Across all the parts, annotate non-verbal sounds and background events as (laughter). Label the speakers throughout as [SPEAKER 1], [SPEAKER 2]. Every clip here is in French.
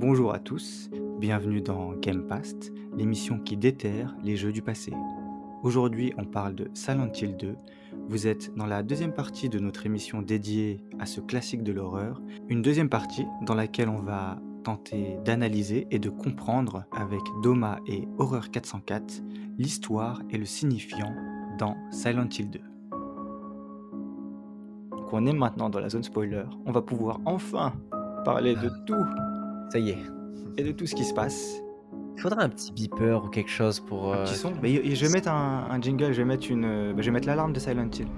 [SPEAKER 1] Bonjour à tous, bienvenue dans Game Past, l'émission qui déterre les jeux du passé. Aujourd'hui, on parle de Silent Hill 2. Vous êtes dans la deuxième partie de notre émission dédiée à ce classique de l'horreur, une deuxième partie dans laquelle on va tenter d'analyser et de comprendre avec Doma et Horreur 404 l'histoire et le signifiant dans Silent Hill 2. Donc on est maintenant dans la zone spoiler, on va pouvoir enfin parler de tout
[SPEAKER 2] Ça y est.
[SPEAKER 1] et de tout ce qui se passe?
[SPEAKER 2] Il faudrait un petit beeper ou quelque chose pour.
[SPEAKER 1] Un
[SPEAKER 2] euh,
[SPEAKER 1] petit son? Mais y- je vais mettre un, un jingle, je vais mettre une, euh, bah, je vais mettre l'alarme de Silent Hill.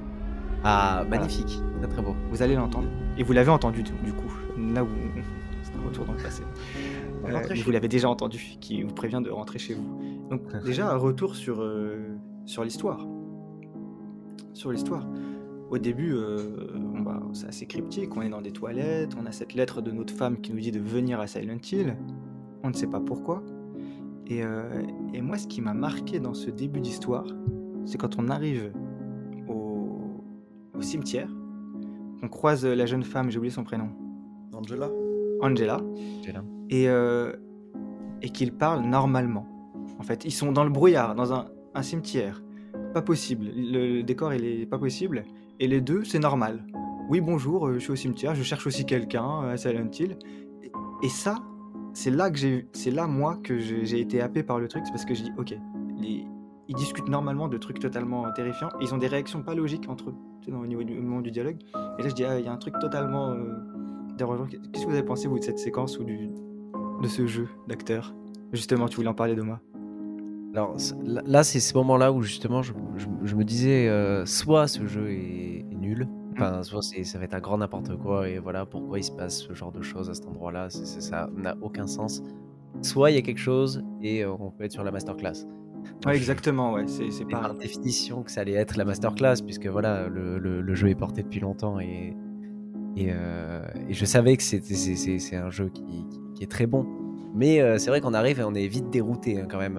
[SPEAKER 2] Ah, magnifique. Très très beau.
[SPEAKER 1] Vous allez l'entendre. Et vous l'avez entendu du coup. Là où (laughs) c'est un retour dans le passé. Euh, mais vous l'avez déjà entendu, qui vous prévient de rentrer chez vous. Donc (laughs) déjà un retour sur euh, sur l'histoire. Sur l'histoire. Au début, euh, bon, bah, c'est assez cryptique. On est dans des toilettes. On a cette lettre de notre femme qui nous dit de venir à Silent Hill. On ne sait pas pourquoi. Et, euh, et moi, ce qui m'a marqué dans ce début d'histoire, c'est quand on arrive au, au cimetière, on croise la jeune femme, j'ai oublié son prénom,
[SPEAKER 3] Angela
[SPEAKER 1] Angela,
[SPEAKER 2] là.
[SPEAKER 1] et, euh, et qu'ils parlent normalement. En fait, ils sont dans le brouillard, dans un, un cimetière. Pas possible. Le, le décor, il est pas possible. Et les deux, c'est normal. Oui, bonjour, euh, je suis au cimetière, je cherche aussi quelqu'un euh, à Silent Hill. Et, ça, c'est là que j'ai, c'est là moi que j'ai été happé par le truc, c'est parce que je dis, ok, ils discutent normalement de trucs totalement terrifiants. Ils ont des réactions pas logiques entre eux, tu sais, au niveau du, moment du dialogue. Et là, je dis, ah, il y a un truc totalement euh, dérangeant. Qu'est-ce que vous avez pensé vous de cette séquence ou de ce jeu d'acteur? Justement, tu voulais en parler moi.
[SPEAKER 2] Alors là, c'est ce moment-là où justement je, je- je me disais euh, soit ce jeu est, est nul, enfin soit ça va être un grand n'importe quoi et voilà pourquoi il se passe ce genre de choses à cet endroit-là, ça n'a aucun sens. Soit il y a quelque chose et euh, on peut être sur la masterclass.
[SPEAKER 1] Ouais, exactement, ouais, c'est pas.
[SPEAKER 2] par définition que ça allait être la masterclass, puisque voilà, le, le- le jeu est porté depuis longtemps et, et, euh, et je savais que c'est un jeu qui, qui- qui est très bon. Mais euh, c'est vrai qu'on arrive et on est vite dérouté hein, quand même.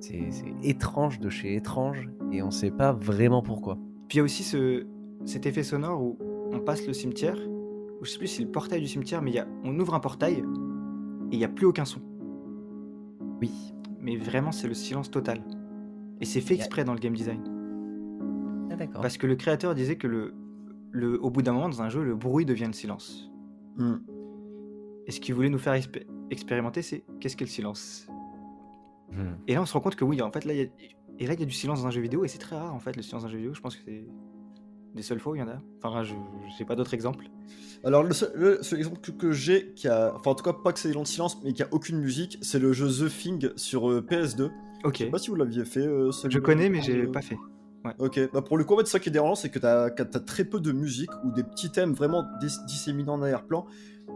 [SPEAKER 2] C'est étrange de chez étrange et on sait pas vraiment pourquoi.
[SPEAKER 1] Puis il y a aussi ce, cet effet sonore où on passe le cimetière, ou je sais plus si c'est le portail du cimetière, mais il y a, on ouvre un portail et il n'y a plus aucun son.
[SPEAKER 2] Oui.
[SPEAKER 1] Mais vraiment, c'est le silence total. Et c'est fait exprès dans le game design.
[SPEAKER 2] Ah, d'accord.
[SPEAKER 1] Parce que le créateur disait que le, le, au bout d'un moment, dans un jeu, le bruit devient le silence.
[SPEAKER 3] Hmm.
[SPEAKER 1] Et ce qu'il voulait nous faire expé- expérimenter, c'est qu'est-ce qu'est le silence?
[SPEAKER 2] Hmm.
[SPEAKER 1] Et là, on se rend compte que oui, en fait, là, il y a, et là, il y a du silence dans un jeu vidéo, et c'est très rare, en fait, le silence dans un jeu vidéo. Je pense que c'est des seules fois où il y en a. Enfin, je n'ai pas d'autres exemples.
[SPEAKER 3] Alors, le seul, le seul exemple que, que j'ai, qui a, enfin, en tout cas, pas que c'est long de silence, mais qui a aucune musique, c'est le jeu The Thing sur euh, PS2.
[SPEAKER 1] Ok.
[SPEAKER 3] Je sais pas si vous l'aviez fait. euh, ce
[SPEAKER 1] Je connais, mais j'ai
[SPEAKER 3] Euh,
[SPEAKER 1] pas fait.
[SPEAKER 3] Ok, bah pour le coup, en fait, ça qui est dérangeant, c'est que t'as que t'as très peu de musique ou des petits thèmes vraiment dis- disséminés en arrière-plan.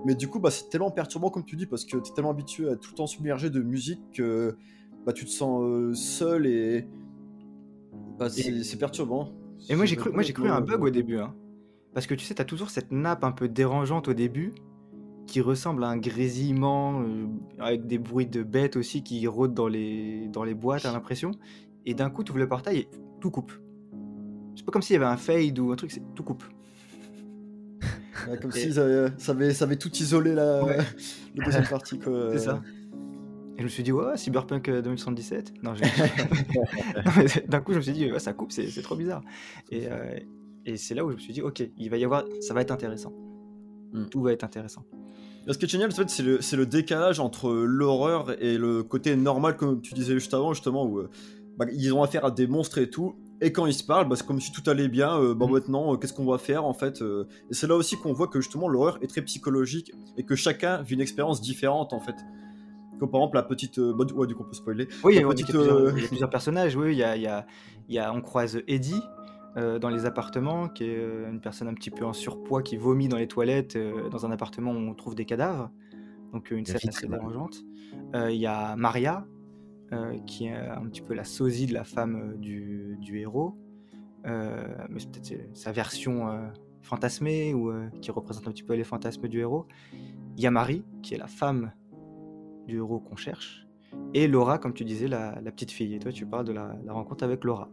[SPEAKER 3] Mais du coup, bah, c'est tellement perturbant, comme tu dis, parce que t'es tellement habitué à tout le temps submerger de musique que bah, tu te sens euh, seul et. Bah, c'est c'est perturbant.
[SPEAKER 1] Et moi, j'ai cru, moi, j'ai cru à un bug au début. Hein. Parce que tu sais, t'as toujours cette nappe un peu dérangeante au début, qui ressemble à un grésillement, euh, avec des bruits de bêtes aussi qui rôdent dans les, dans les boîtes, t'as l'impression. Et d'un coup, tu ouvres le portail et tout coupe. C'est pas comme s'il y avait un fade ou un truc, c'est tout coupe.
[SPEAKER 3] Ouais, comme
[SPEAKER 1] Et-
[SPEAKER 3] si ça avait, ça tout isolé la,
[SPEAKER 1] Ouais. (laughs)
[SPEAKER 3] la deuxième partie. quoi.
[SPEAKER 1] C'est ça. Je me suis dit, ouais, Cyberpunk euh, 2077. Non, j'ai- (laughs) (laughs) Non, mais d'un coup, je me suis dit, ouais, ça coupe, c'est trop bizarre. Et, euh, et c'est là où je me suis dit, ok, il va y avoir, ça va être intéressant.
[SPEAKER 3] Hmm.
[SPEAKER 1] Tout va être intéressant.
[SPEAKER 3] Ce qui est génial, en fait, c'est le, décalage entre l'horreur et le côté normal, comme tu disais juste avant, justement, où euh, bah, ils ont affaire à des monstres et tout. Et quand ils se parlent, bah, c'est comme si tout allait bien. euh, bah,
[SPEAKER 1] Mhm.
[SPEAKER 3] maintenant, euh, qu'est-ce qu'on va faire en fait euh, Et c'est là aussi qu'on voit que justement l'horreur est très psychologique et que chacun vit une expérience différente en fait. Comme par exemple la petite. euh, bah, du- ouais, du coup, on peut spoiler.
[SPEAKER 1] Oui,
[SPEAKER 3] La
[SPEAKER 1] ouais,
[SPEAKER 3] petite,
[SPEAKER 1] il, y a plusieurs,
[SPEAKER 3] euh,
[SPEAKER 1] il y a plusieurs personnages. Oui, il y a, il y a- y a- on croise Eddie euh, dans les appartements, qui est euh, une personne un petit peu en surpoids qui vomit dans les toilettes euh, dans un appartement où on trouve des cadavres. Donc euh, une scène assez dérangeante. Euh, Il y a Maria, euh, qui est un petit peu la sosie de la femme euh, du, du héros. Euh, mais c'est peut-être sa version euh, fantasmée ou euh, qui représente un petit peu les fantasmes du héros. Il y a Marie, qui est la femme du héros qu'on cherche. Et Laura, comme tu disais, la, petite fille. Et toi, tu parles de la, rencontre avec Laura.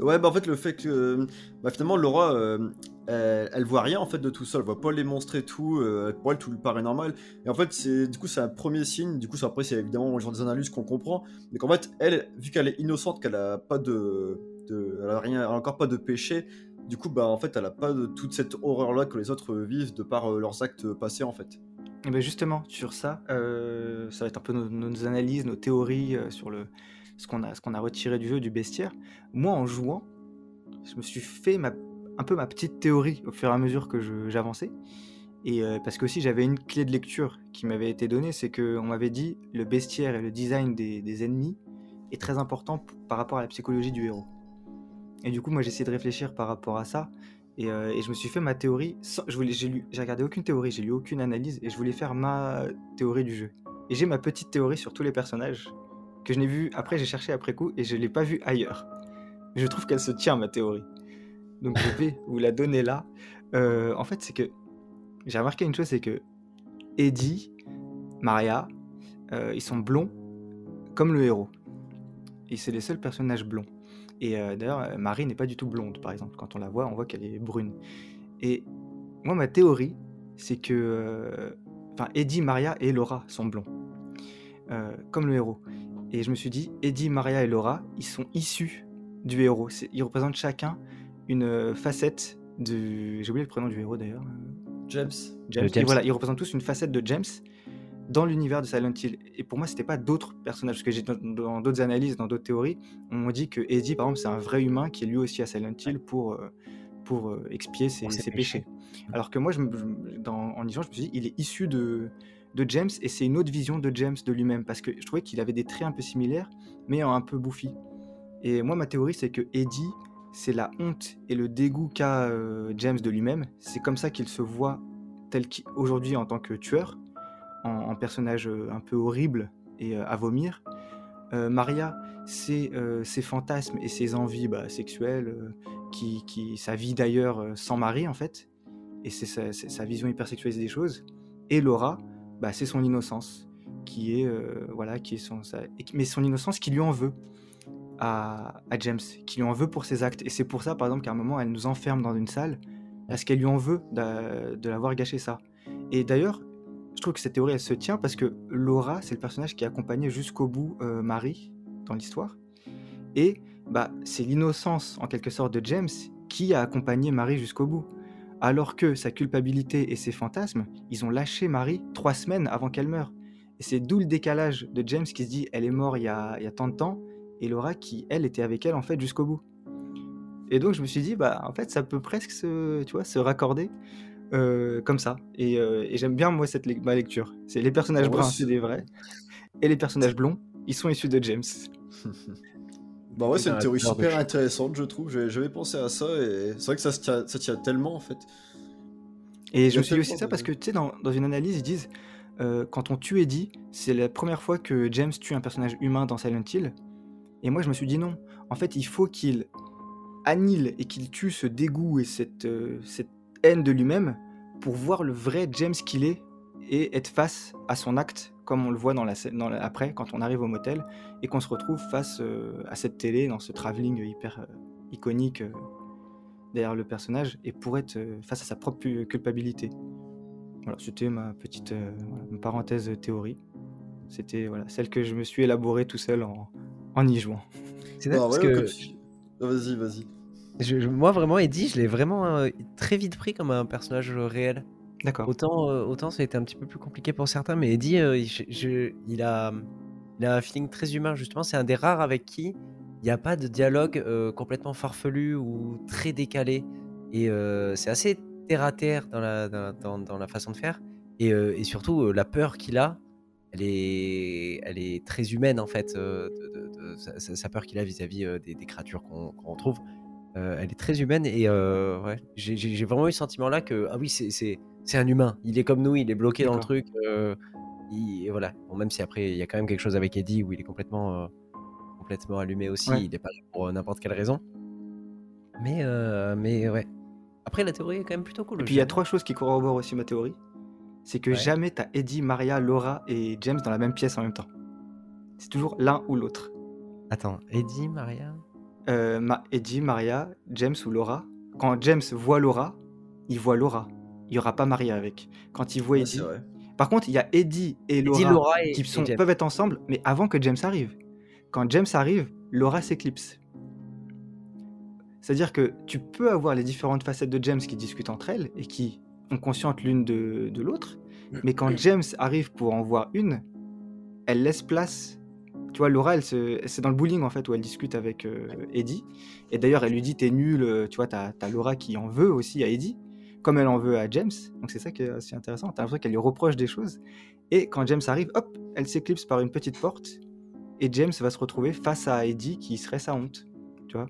[SPEAKER 3] Ouais, bah en fait, le fait que bah, finalement, Laura, euh, elle, elle voit rien en fait de tout ça, elle voit pas les monstres et tout, euh, pour elle, tout lui paraît normal. Et en fait, c'est du coup, c'est un premier signe. Du coup, ça, après, c'est évidemment le genre des analyses qu'on comprend, mais qu'en fait, elle, vu qu'elle est innocente, qu'elle a pas de, de elle a rien, encore pas de péché. Du coup, bah en fait, elle a pas toute cette horreur-là que les autres vivent de par euh, leurs actes passés en fait.
[SPEAKER 1] Et ben justement, sur ça, euh, ça va être un peu nos, analyses, nos théories euh, sur le, ce qu'on a, qu'on a retiré du jeu, du bestiaire. Moi, en jouant, je me suis fait un peu ma petite théorie au fur et à mesure que j'avançais. Et euh, parce que aussi j'avais une clé de lecture qui m'avait été donnée, c'est qu'on m'avait dit le bestiaire et le design des, ennemis est très important par rapport à la psychologie du héros. Et du coup, moi, essayé de réfléchir par rapport à ça. Et, euh, et je me suis fait ma théorie. Sans, je voulais, j'ai, lu, j'ai regardé aucune théorie, j'ai lu aucune analyse. Et je voulais faire ma théorie du jeu. Et j'ai ma petite théorie sur tous les personnages que je n'ai vu. Après, j'ai cherché après coup et je l'ai pas vu ailleurs. Mais je trouve qu'elle se tient, ma théorie. Donc, je vais (laughs) vous la donner là. Euh, en fait, c'est que j'ai remarqué une chose c'est que Eddie, Maria, euh, ils sont blonds comme le héros. Et c'est les seuls personnages blonds. Et euh, d'ailleurs, euh, Marie n'est pas du tout blonde, par exemple. Quand on la voit, on voit qu'elle est brune. Et moi, ma théorie, c'est que. euh, Enfin, Eddie, Maria et Laura sont blonds. Euh, comme le héros. Et je me suis dit, Eddie, Maria et Laura, ils sont issus du héros. Ils représentent chacun une facette de. J'ai oublié le prénom du héros d'ailleurs.
[SPEAKER 3] James.
[SPEAKER 1] James.
[SPEAKER 2] James.
[SPEAKER 1] Et voilà, ils représentent tous une facette de James dans l'univers de Silent Hill. Et pour moi, c'était pas d'autres personnages, parce que j'ai dans- d'autres analyses, dans d'autres théories, on dit que Eddie, par exemple, c'est un vrai humain qui est lui aussi à Silent Hill pour, euh, pour euh, expier ses, péchés. Alors que moi, je, me- je me- dans, en lisant, je me suis dit, il est issu de, de James, et c'est une autre vision de James de lui-même, parce que je trouvais qu'il avait des traits un peu similaires, mais un peu bouffi. Et moi, ma théorie, c'est que Eddie, c'est la honte et le dégoût qu'a euh, James de lui-même. C'est comme ça qu'il se voit tel qu'aujourd'hui en tant que tueur, en, personnage euh, un peu horrible et euh, à vomir. Euh, Maria, c'est ses fantasmes et ses envies bah, sexuelles, qui, qui, sa vie d'ailleurs sans mari en fait, et c'est sa, sa vision hypersexualisée des choses. Et Laura, bah, c'est son innocence, qui est voilà, qui est son, sa- mais son innocence qui lui en veut à, à James, qui lui en veut pour ses actes. Et c'est pour ça, par exemple, qu'à un moment, elle nous enferme dans une salle parce qu'elle lui en veut de l'avoir gâché ça. Et d'ailleurs, je trouve que cette théorie, elle se tient parce que Laura, c'est le personnage qui a accompagné jusqu'au bout euh, Marie dans l'histoire. Et bah, c'est l'innocence, en quelque sorte, de James qui a accompagné Marie jusqu'au bout. Alors que sa culpabilité et ses fantasmes, ils ont lâché Marie trois semaines avant qu'elle meure. Et c'est d'où le décalage de James qui se dit, elle est morte il y a, il y a tant de temps, et Laura qui, elle, était avec elle en fait jusqu'au bout. Et donc je me suis dit, bah en fait ça peut presque se, tu vois, se raccorder euh, comme ça. Et, euh, et j'aime bien moi cette ma lecture. C'est les personnages bruns,
[SPEAKER 3] c'est-
[SPEAKER 1] des vrais, et les personnages blonds, ils sont issus de James. (laughs)
[SPEAKER 3] Bah ouais,
[SPEAKER 2] C'est
[SPEAKER 3] c'est
[SPEAKER 2] un
[SPEAKER 3] une théorie super intéressante, je trouve. J'avais pensé à ça et c'est vrai que ça se tient, ça tient tellement en fait.
[SPEAKER 1] Et je me suis dit aussi ça parce que tu sais, dans, dans une analyse, ils disent euh, quand on tue Eddie, c'est la première fois que James tue un personnage humain dans Silent Hill. Et moi, je me suis dit non. En fait, il faut qu'il annule et qu'il tue ce dégoût et cette, euh, cette haine de lui-même pour voir le vrai James qu'il est et être face à son acte, comme on le voit dans la, scène- dans la- après, quand on arrive au motel et qu'on se retrouve face euh, à cette télé, dans ce travelling hyper euh, iconique euh, derrière le personnage, et pour être euh, face à sa propre culpabilité. Voilà, c'était ma petite euh, voilà, ma parenthèse théorie. C'était voilà, celle que je me suis élaborée tout seul en, en y jouant.
[SPEAKER 2] C'est
[SPEAKER 3] ouais,
[SPEAKER 2] que
[SPEAKER 3] Vas-y, vas-y.
[SPEAKER 2] Je- je- moi, vraiment, Eddie, je l'ai vraiment euh, très vite pris comme un personnage euh, réel.
[SPEAKER 1] D'accord.
[SPEAKER 2] Autant, euh, autant ça a été un petit peu plus compliqué pour certains, mais Eddie, euh, il, je- je- il a, il a un feeling très humain, justement. C'est un des rares avec qui il n'y a pas de dialogue complètement farfelu ou très décalé. Et c'est assez terre à terre dans la, dans, dans- dans la façon de faire. Et, et surtout, la peur qu'il a, elle est, elle est très humaine, en fait. de- de- de- sa, peur qu'il a vis-à-vis des, des créatures qu'on retrouve. Euh, elle est très humaine et euh, ouais, j'ai vraiment eu ce sentiment-là que, ah oui, c'est- un humain. Il est comme nous, il est bloqué dans le truc. euh, il- et voilà. Bon, même si après, il y a quand même quelque chose avec Eddie où il est complètement, euh, complètement allumé aussi.
[SPEAKER 1] Ouais.
[SPEAKER 2] Il n'est pas là pour euh, n'importe quelle raison. Mais, euh, mais ouais. Après, la théorie est quand même plutôt cool.
[SPEAKER 1] Et puis il y a trois choses qui corroborent aussi ma théorie. C'est que
[SPEAKER 2] Ouais.
[SPEAKER 1] jamais t'as Eddie, Maria, Laura et James dans la même pièce en même temps. C'est toujours l'un ou l'autre.
[SPEAKER 2] Attends, Eddie, Maria?
[SPEAKER 1] Euh, Ma- Eddie, Maria, James ou Laura. Quand James voit Laura, il voit Laura. Il n'y aura pas Maria avec. Quand il voit
[SPEAKER 3] Ouais,
[SPEAKER 1] Eddie. Par contre, il y a Eddie et Laura,
[SPEAKER 2] Eddie, Laura et-
[SPEAKER 1] qui
[SPEAKER 2] et
[SPEAKER 1] sont-
[SPEAKER 2] James.
[SPEAKER 1] peuvent être ensemble, mais avant que James arrive. Quand James arrive, Laura s'éclipse. C'est-à-dire que tu peux avoir les différentes facettes de James qui discutent entre elles et qui ont conscience l'une de, de l'autre, mais quand James arrive pour en voir une, elle laisse place. Tu vois, Laura, elle se- c'est dans le bowling en fait où elle discute avec euh, Eddie. Et d'ailleurs, elle lui dit T'es nul. euh, Tu vois, t'as as Laura qui en veut aussi à Eddie, comme elle en veut à James. Donc c'est ça qui est assez intéressant. T'as l'impression qu'elle lui reproche des choses. Et quand James arrive, hop, elle s'éclipse par une petite porte. Et James va se retrouver face à Eddie qui serait sa honte. Tu vois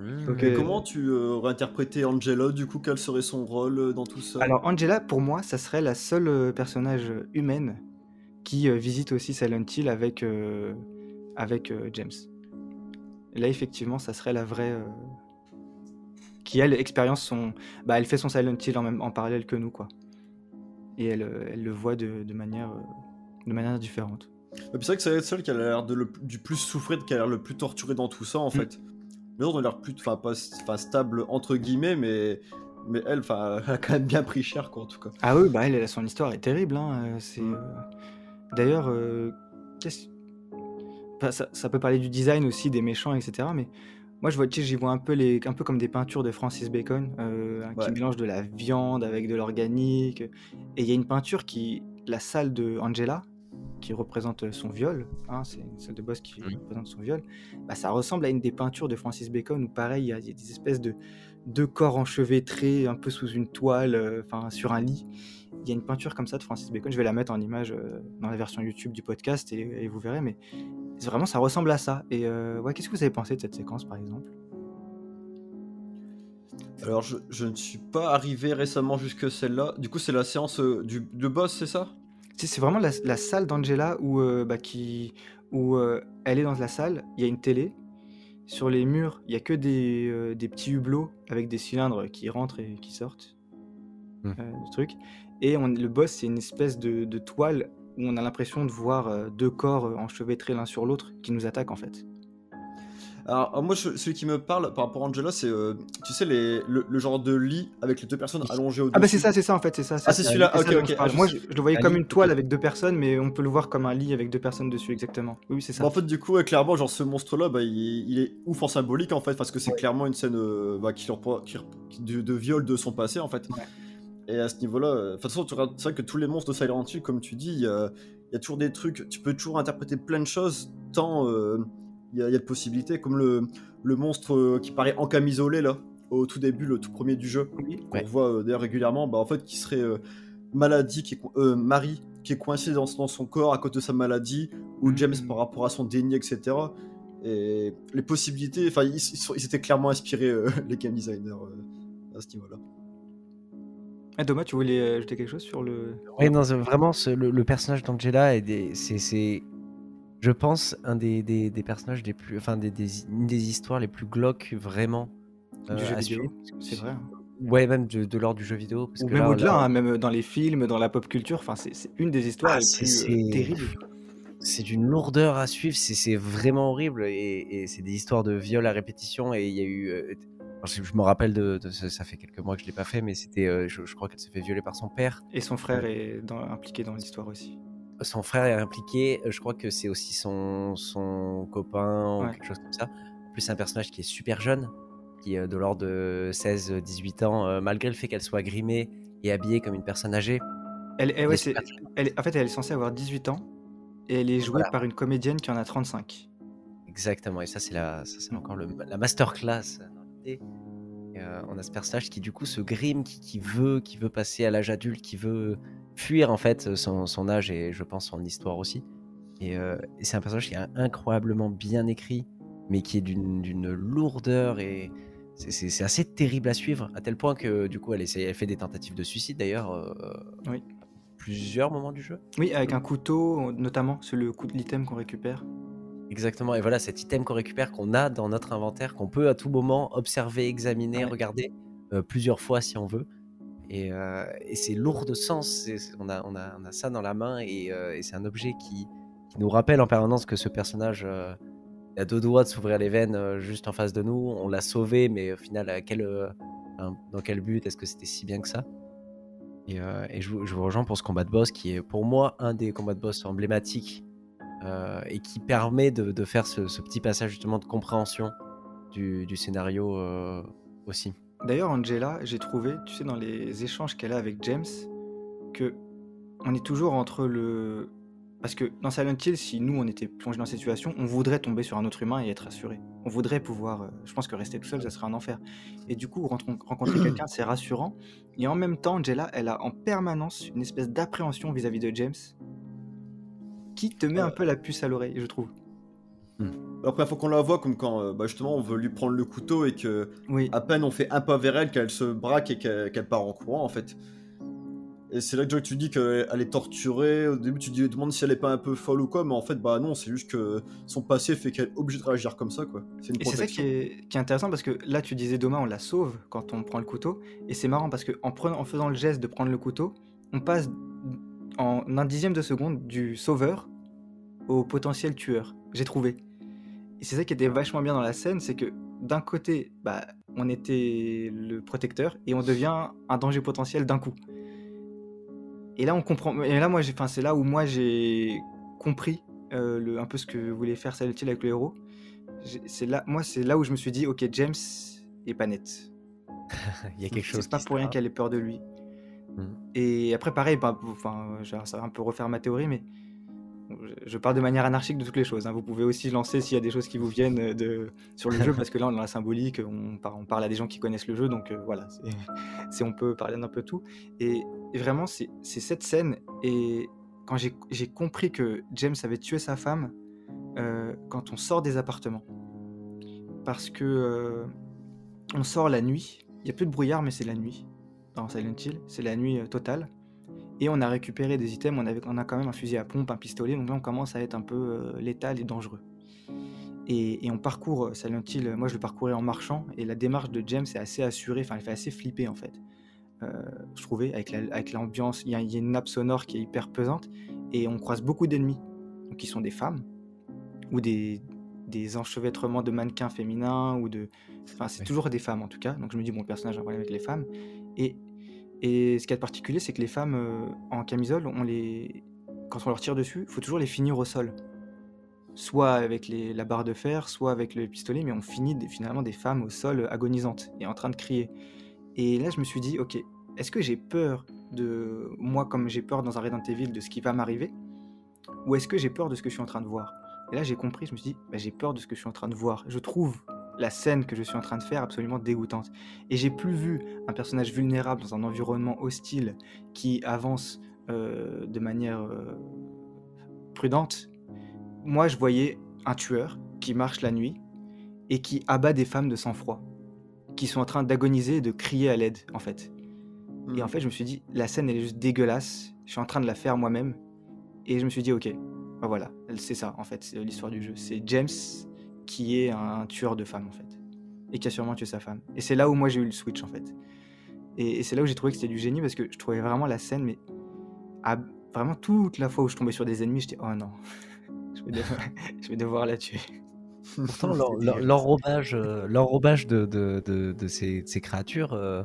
[SPEAKER 2] Mmh.
[SPEAKER 1] Euh,
[SPEAKER 3] comment tu euh, aurais interprété Angela Du coup, quel serait son rôle euh, dans tout ça?
[SPEAKER 1] Alors Angela, pour moi, ça serait la seule euh, personnage humaine qui euh, visite aussi Silent Hill avec, euh, avec euh, James. Et là, effectivement, ça serait la vraie... qui, elle, expérience son... Bah, elle fait son Silent Hill en, même, en parallèle que nous, quoi. Et elle, elle le voit de, de manière, de manière différente.
[SPEAKER 3] C'est vrai que c'est celle qui a l'air de le- du plus souffrir, qui a l'air le plus torturé dans tout ça en fait. Les autres ont l'air plus, enfin pas, stable entre guillemets, mais mais elle, enfin, (laughs) elle a quand même bien pris cher quoi en tout cas.
[SPEAKER 1] Ah oui, bah elle, elle, son histoire est terrible. Hein. C'est
[SPEAKER 3] Mm.
[SPEAKER 1] D'ailleurs, euh, enfin, ça, ça peut parler du design aussi des méchants, etc. Mais moi, je vois, j'y vois un peu les, un peu comme des peintures de Francis Bacon, euh,
[SPEAKER 3] Ouais.
[SPEAKER 1] qui mélange de la viande avec de l'organique. Et il y a une peinture qui, la salle de Angela, qui représente son viol, hein, c'est une salle de boss qui représente son viol. Bah, ça ressemble à une des peintures de Francis Bacon où pareil, il y, a il y a des espèces de deux corps enchevêtrés un peu sous une toile, euh, enfin sur un lit. Il y a une peinture comme ça de Francis Bacon. Je vais la mettre en image euh, dans la version YouTube du podcast et, et vous verrez. Mais vraiment, ça ressemble à ça. Et euh, ouais, qu'est-ce que vous avez pensé de cette séquence, par exemple?
[SPEAKER 3] Alors je, je ne suis pas arrivé récemment jusque celle-là. Du coup c'est la séance euh, du de boss, c'est ça?
[SPEAKER 1] C'est vraiment la, la salle d'Angela où, euh, bah, qui, où euh, elle est dans la salle. Il y a une télé. Sur les murs, il y a que des, euh, des petits hublots avec des cylindres qui rentrent et qui sortent. Euh, du truc. Et on- le boss, c'est une espèce de, de toile où on a l'impression de voir euh, deux corps euh, enchevêtrés l'un sur l'autre qui nous attaquent en fait.
[SPEAKER 3] Alors, alors moi je- celui qui me parle par rapport à Angela, c'est euh, tu sais les, le, le genre de lit avec les deux personnes allongées au
[SPEAKER 1] Ah bah c'est ça, c'est ça en fait, c'est ça.
[SPEAKER 3] Ah, c'est celui-là, ok, ok. Ah, je
[SPEAKER 1] Moi, je, je le voyais comme une toile avec deux personnes, mais on peut le voir comme un lit avec deux personnes dessus, exactement. Oui, c'est ça.
[SPEAKER 3] En fait, du coup, ouais, clairement, genre ce monstre-là, bah, il, il est ouf en symbolique en fait, parce que c'est clairement une scène euh, bah, qui- de, de viol de son passé en fait.
[SPEAKER 1] Ouais.
[SPEAKER 3] Et à ce niveau-là, euh, de toute façon, c'est vrai que tous les monstres de Silent Hill, comme tu dis, il y a, il y a toujours des trucs, tu peux toujours interpréter plein de choses, tant euh, il y, a, il y a de possibilités, comme le, le monstre euh, qui paraît en camisolé là, au tout début, le tout premier du jeu,
[SPEAKER 1] Oui.
[SPEAKER 3] qu'on
[SPEAKER 2] Ouais.
[SPEAKER 3] voit d'ailleurs régulièrement, bah, en fait, qui serait maladie, qui est, euh, Marie, qui est coincée dans, dans son corps à cause de sa maladie, ou
[SPEAKER 1] Mhm.
[SPEAKER 3] James par rapport à son déni, etc. Et les possibilités, enfin, ils, ils étaient clairement inspirés, euh, (laughs) les game designers, euh, à ce niveau-là.
[SPEAKER 1] Ah, Thomas, tu voulais ajouter quelque chose sur le.
[SPEAKER 2] Oui, non, vraiment, ce- le, le personnage d'Angela, est des- c'est, je pense, un des, des, des personnages les plus. Enfin, des, des, une des histoires les plus glauques, vraiment.
[SPEAKER 1] du
[SPEAKER 2] euh,
[SPEAKER 1] jeu vidéo. C'est vrai. hein.
[SPEAKER 2] Ouais, même de, de l'ordre du jeu vidéo. Parce
[SPEAKER 1] Ou
[SPEAKER 2] que
[SPEAKER 1] même
[SPEAKER 2] là,
[SPEAKER 1] au-delà,
[SPEAKER 2] là,
[SPEAKER 1] hein, même dans les films, dans la pop culture, c'est une des histoires
[SPEAKER 2] Ah,
[SPEAKER 1] les plus euh, terribles.
[SPEAKER 2] c'est d'une lourdeur à suivre, c'est, vraiment horrible. Et, et c'est des histoires de viol à répétition. Et il y a eu. euh, je, je me rappelle de, de ça, ça fait quelques mois que je l'ai pas fait, mais c'était, euh, je, je crois qu'elle s'est fait violer par son père.
[SPEAKER 1] Et son frère est dans- impliqué dans l'histoire aussi.
[SPEAKER 2] Son frère est impliqué. euh, Je crois que c'est aussi son, son copain ou quelque chose comme ça. En plus, c'est un personnage qui est super jeune, qui est de l'ordre de 16-18 ans, euh, malgré le fait qu'elle soit grimée et habillée comme une personne âgée.
[SPEAKER 1] Elle, eh
[SPEAKER 2] elle
[SPEAKER 1] ouais,
[SPEAKER 2] est
[SPEAKER 1] elle en fait, elle est censée avoir 18 ans et elle est jouée
[SPEAKER 2] Voilà.
[SPEAKER 1] par une comédienne qui en a 35.
[SPEAKER 2] Exactement. Et ça, c'est la, ça, c'est encore le, la masterclass. Et, euh, on a ce personnage qui du coup se grime, qui, qui veut, qui veut passer à l'âge adulte, qui veut fuir en fait son, son âge et je pense son histoire aussi. Et, euh, et c'est un personnage qui est incroyablement bien écrit, mais qui est d'une lourdeur et c'est assez terrible à suivre, à tel point que du coup elle, essaie, elle fait des tentatives de suicide d'ailleurs. euh,
[SPEAKER 1] Oui.
[SPEAKER 2] Plusieurs moments du jeu.
[SPEAKER 1] Oui, avec un couteau, notamment, c'est le coup de l'item qu'on récupère.
[SPEAKER 2] Exactement, et voilà cet item qu'on récupère, qu'on a dans notre inventaire, qu'on peut à tout moment observer, examiner,
[SPEAKER 1] Ouais.
[SPEAKER 2] regarder euh, plusieurs fois si on veut. Et, euh, et c'est lourd de sens, on, a, on, a, on a ça dans la main et, euh, et c'est un objet qui, qui nous rappelle en permanence que ce personnage a deux doigts de s'ouvrir les veines juste en face de nous. On l'a sauvé, mais au final, à quel, enfin, dans quel but Est-ce que c'était si bien que ça? Et, et je, vous- je vous rejoins pour ce combat de boss qui est pour moi un des combats de boss emblématiques euh, et qui permet de, faire ce, petit passage justement de compréhension du, scénario euh, aussi.
[SPEAKER 1] D'ailleurs, Angela, j'ai trouvé, tu sais, dans les échanges qu'elle a avec James, que on est toujours entre le. Parce que dans Silent Hill, si nous on était plongé dans cette situation, on voudrait tomber sur un autre humain et être assuré. On voudrait pouvoir. euh, Je pense que rester tout seul, ça serait un enfer. Et du coup, rencontrer quelqu'un, c'est rassurant. Et en même temps, Angela, elle a en permanence une espèce d'appréhension vis-à-vis de James qui te met un peu la puce à l'oreille, je trouve.
[SPEAKER 3] La première fois qu'on la voit, comme quand euh, bah, justement on veut lui prendre le couteau et que
[SPEAKER 1] Oui,
[SPEAKER 3] à peine on fait un pas vers elle, qu'elle se braque et qu'elle part en courant en fait. Et c'est là que tu dis qu'elle est torturée. Au début, tu te demandes si elle est pas un peu folle ou quoi, mais en fait, bah non, c'est juste que son passé fait qu'elle est obligée de réagir comme ça, quoi. C'est une
[SPEAKER 1] Et c'est ça qui
[SPEAKER 3] protection.
[SPEAKER 1] est, qui est intéressant parce que là, tu disais Doma, on la sauve quand on prend le couteau. Et c'est marrant parce que en, prenant, en faisant le geste de prendre le couteau, on passe en un dixième de seconde du sauveur au potentiel tueur. J'ai trouvé. Et c'est ça qui était vachement bien dans la scène, c'est que d'un côté, bah, on était le protecteur et on devient un danger potentiel d'un coup. Et là, on comprend. Et là, moi, j'ai, enfin, c'est là où moi j'ai compris euh, le, un peu ce que voulait faire Silent avec le héros. C'est là, moi, c'est là où je me suis dit, ok, James est pas net. (laughs)
[SPEAKER 2] Il y a quelque chose.
[SPEAKER 1] C'est pas pour rien qu'elle ait peur de lui.
[SPEAKER 2] Mhm.
[SPEAKER 1] Et après, pareil, bah, enfin, ça va un peu refaire ma théorie, mais je, parle de manière anarchique de toutes les choses. hein. Vous pouvez aussi lancer s'il y a des choses qui vous viennent euh, de, sur le jeu, (laughs) parce que là, on est dans la symbolique, on, par- on parle à des gens qui connaissent le jeu, donc euh, voilà, c'est- (laughs) on peut parler d'un peu tout. Et, et vraiment, c'est cette scène, et quand j'ai j'ai compris que James avait tué sa femme, euh, quand on sort des appartements. Parce que euh, on sort la nuit, il n'y a plus de brouillard, mais c'est la nuit dans Silent Hill, c'est la nuit euh, totale. Et on a récupéré des items, on, avait, on a quand même un fusil à pompe, un pistolet, donc là on commence à être un peu euh, létal et dangereux. Et, et on parcourt euh, Silent Hill, moi je le parcourais en marchant, et la démarche de James est assez assurée, enfin elle fait assez flipper en fait. Euh, je trouvais, avec la- avec l'ambiance, il y, a- il y a une nappe sonore qui est hyper pesante, et on croise beaucoup d'ennemis, qui sont des femmes, ou des, des enchevêtrements de mannequins féminins, ou de... Enfin c'est
[SPEAKER 2] Ouais.
[SPEAKER 1] toujours des femmes en tout cas, donc je me dis, bon le personnage a un problème avec les femmes, et et ce qui est particulier, c'est que les femmes euh, en camisole, quand on leur tire dessus, il faut toujours les finir au sol. Soit avec la barre de fer, soit avec le pistolet, mais on finit finalement des femmes au sol agonisantes et en train de crier. Et là, je me suis dit, ok, est-ce que j'ai peur de moi, comme j'ai peur dans un Resident Evil, de ce qui va m'arriver Ou est-ce que j'ai peur de ce que je suis en train de voir? Et là, j'ai compris, je me suis dit, bah, j'ai peur de ce que je suis en train de voir. Je trouve la scène que je suis en train de faire absolument dégoûtante. Et j'ai plus vu un personnage vulnérable dans un environnement hostile qui avance euh, de manière euh, prudente. Moi, je voyais un tueur qui marche la nuit et qui abat des femmes de sang-froid, qui sont en train d'agoniser et de crier à l'aide, en fait. Et en fait, je me suis dit, la scène, elle est juste dégueulasse. Je suis en train de la faire moi-même. Et je me suis dit, ok, bah voilà, c'est ça, en fait, c'est l'histoire du jeu. C'est James qui est un tueur de femmes, en fait. Et qui a sûrement tué sa femme. Et c'est là où moi j'ai eu le switch, en fait. Et, et c'est là où j'ai trouvé que c'était du génie parce que je trouvais vraiment la scène, mais à- vraiment toute la fois où je tombais sur des ennemis, j'étais, oh non, (laughs) je vais devoir, (laughs) je vais devoir la tuer.
[SPEAKER 2] Pourtant, (laughs) l'enrobage euh, l'enrobage de, de, de, de ces, de ces créatures euh,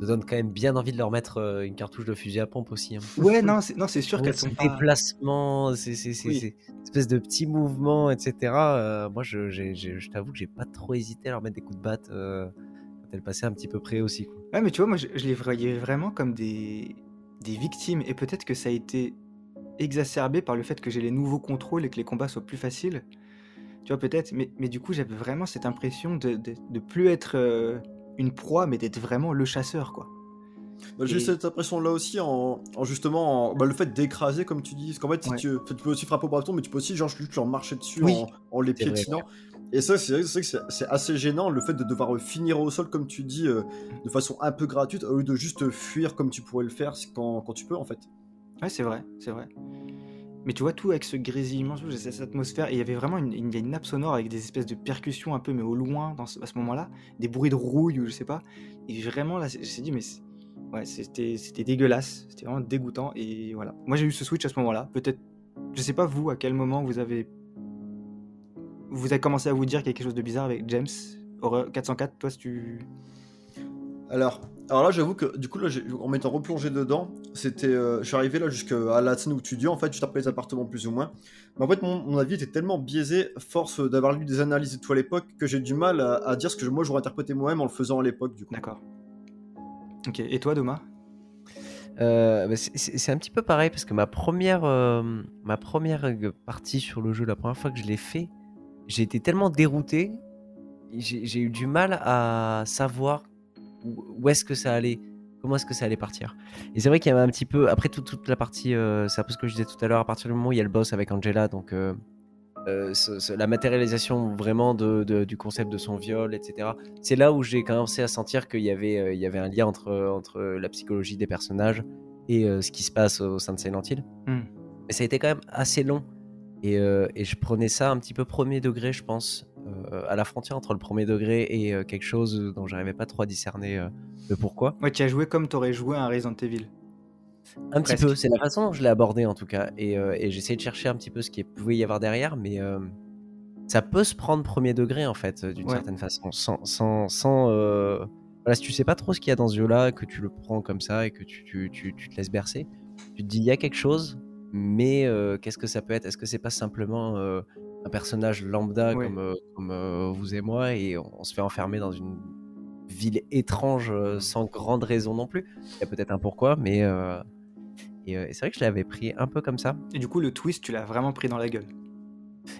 [SPEAKER 2] te donne quand même bien envie de leur mettre euh, une cartouche de fusil à pompe aussi. hein.
[SPEAKER 1] Ouais, non, c'est, non, c'est sûr qu'elles sont pas.
[SPEAKER 2] déplacements, ces, ces, ces,
[SPEAKER 1] Oui.
[SPEAKER 2] ces espèces de petits mouvements, etc. euh, moi, je, j'ai- j'ai- je t'avoue que j'ai pas trop hésité à leur mettre des coups de batte euh, quand elles passaient un petit peu près aussi. Quoi.
[SPEAKER 1] Ouais, mais tu vois, moi, je, je les voyais vraiment comme des, des victimes. Et peut-être que ça a été exacerbé par le fait que j'ai les nouveaux contrôles et que les combats soient plus faciles. Tu vois, peut-être. Mais, mais du coup, j'avais vraiment cette impression de, de, de plus être euh, une proie, mais d'être vraiment le chasseur, quoi.
[SPEAKER 3] Bah, J'ai
[SPEAKER 1] Et-
[SPEAKER 3] cette impression-là aussi en, en justement en- bah, le fait d'écraser, comme tu dis. Parce qu'en fait, si
[SPEAKER 1] Ouais.
[SPEAKER 3] tu, tu peux aussi frapper au bâton, mais tu peux aussi genre, leur marcher dessus
[SPEAKER 1] Oui.
[SPEAKER 3] en, en les piétinant. Et ça, c'est vrai que c'est- c'est assez gênant le fait de devoir euh, finir au sol, comme tu dis, euh, de façon un peu gratuite, au lieu de juste fuir comme tu pourrais le faire quand, quand tu peux, en fait.
[SPEAKER 1] Ouais, c'est vrai, c'est vrai. Mais tu vois, tout avec ce grésillement, cette atmosphère. Et il y avait vraiment une, une, y a nappe sonore avec des espèces de percussions un peu, mais au loin, dans ce- à ce moment-là. Des bruits de rouille ou je sais pas. Et vraiment, là, je me dit, mais ouais, c'était dégueulasse. C'était vraiment dégoûtant. Et voilà. Moi, j'ai eu ce switch à ce moment-là. Peut-être, je sais pas vous, à quel moment vous avez vous avez commencé à vous dire quelque chose de bizarre avec James. Horreur 404, toi, si tu.
[SPEAKER 3] Alors, alors là, j'avoue que du coup, là, en m'étant replongé dedans, c'était, euh, je suis arrivé là jusqu'à la scène où tu dis en fait, juste après les appartements plus ou moins. Mais en fait, mon, mon avis était tellement biaisé, force d'avoir lu des analyses et tout à l'époque, que j'ai du mal à, à dire ce que je- moi j'aurais interprété moi-même en le faisant à l'époque du coup.
[SPEAKER 1] D'accord. Ok, et toi, Thomas?
[SPEAKER 2] Euh, bah, c'est- un petit peu pareil parce que ma première, euh, ma première partie sur le jeu, la première fois que je l'ai fait, j'ai été tellement dérouté, j'ai eu du mal à savoir où, est-ce que ça allait, comment est-ce que ça allait partir. Et c'est vrai qu'il y avait un petit peu, après toute, toute la partie, euh, c'est un peu ce que je disais tout à l'heure, à partir du moment où il y a le boss avec Angela, donc euh, euh, ce- ce- la matérialisation vraiment de, de- du concept de son viol, etc. C'est là où j'ai commencé à sentir qu'il y avait, euh, il y avait un lien entre, entre la psychologie des personnages et euh, ce qui se passe au sein de Silent Hill.
[SPEAKER 1] Hmm.
[SPEAKER 2] Mais ça a été quand même assez long. Et, et je prenais ça un petit peu premier degré, je pense, euh, à la frontière entre le premier degré et euh, quelque chose dont j'arrivais pas trop à discerner euh, le pourquoi.
[SPEAKER 1] Ouais, tu as joué comme t'aurais joué à un Resident Evil.
[SPEAKER 2] Un petit peu, c'est la façon dont je l'ai abordé en tout cas. Et, et j'essayais de chercher un petit peu ce qu'il pouvait y avoir derrière, mais ça peut se prendre premier degré en fait, d'une
[SPEAKER 1] Ouais.
[SPEAKER 2] certaine façon. Sans, sans, sans, Voilà, si tu sais pas trop ce qu'il y a dans ce jeu-là, que tu le prends comme ça et que tu, tu, tu, tu te laisses bercer, tu te dis il y a quelque chose, mais euh, qu'est-ce que ça peut être? Est-ce que c'est pas simplement euh, un personnage lambda comme, euh, comme euh, vous et moi et on, on se fait enfermer dans une ville étrange euh, sans grande raison non plus Il y a peut-être un pourquoi, mais. et, et c'est vrai que je l'avais pris un peu comme ça.
[SPEAKER 1] Et du coup, le twist, tu l'as vraiment pris dans la gueule?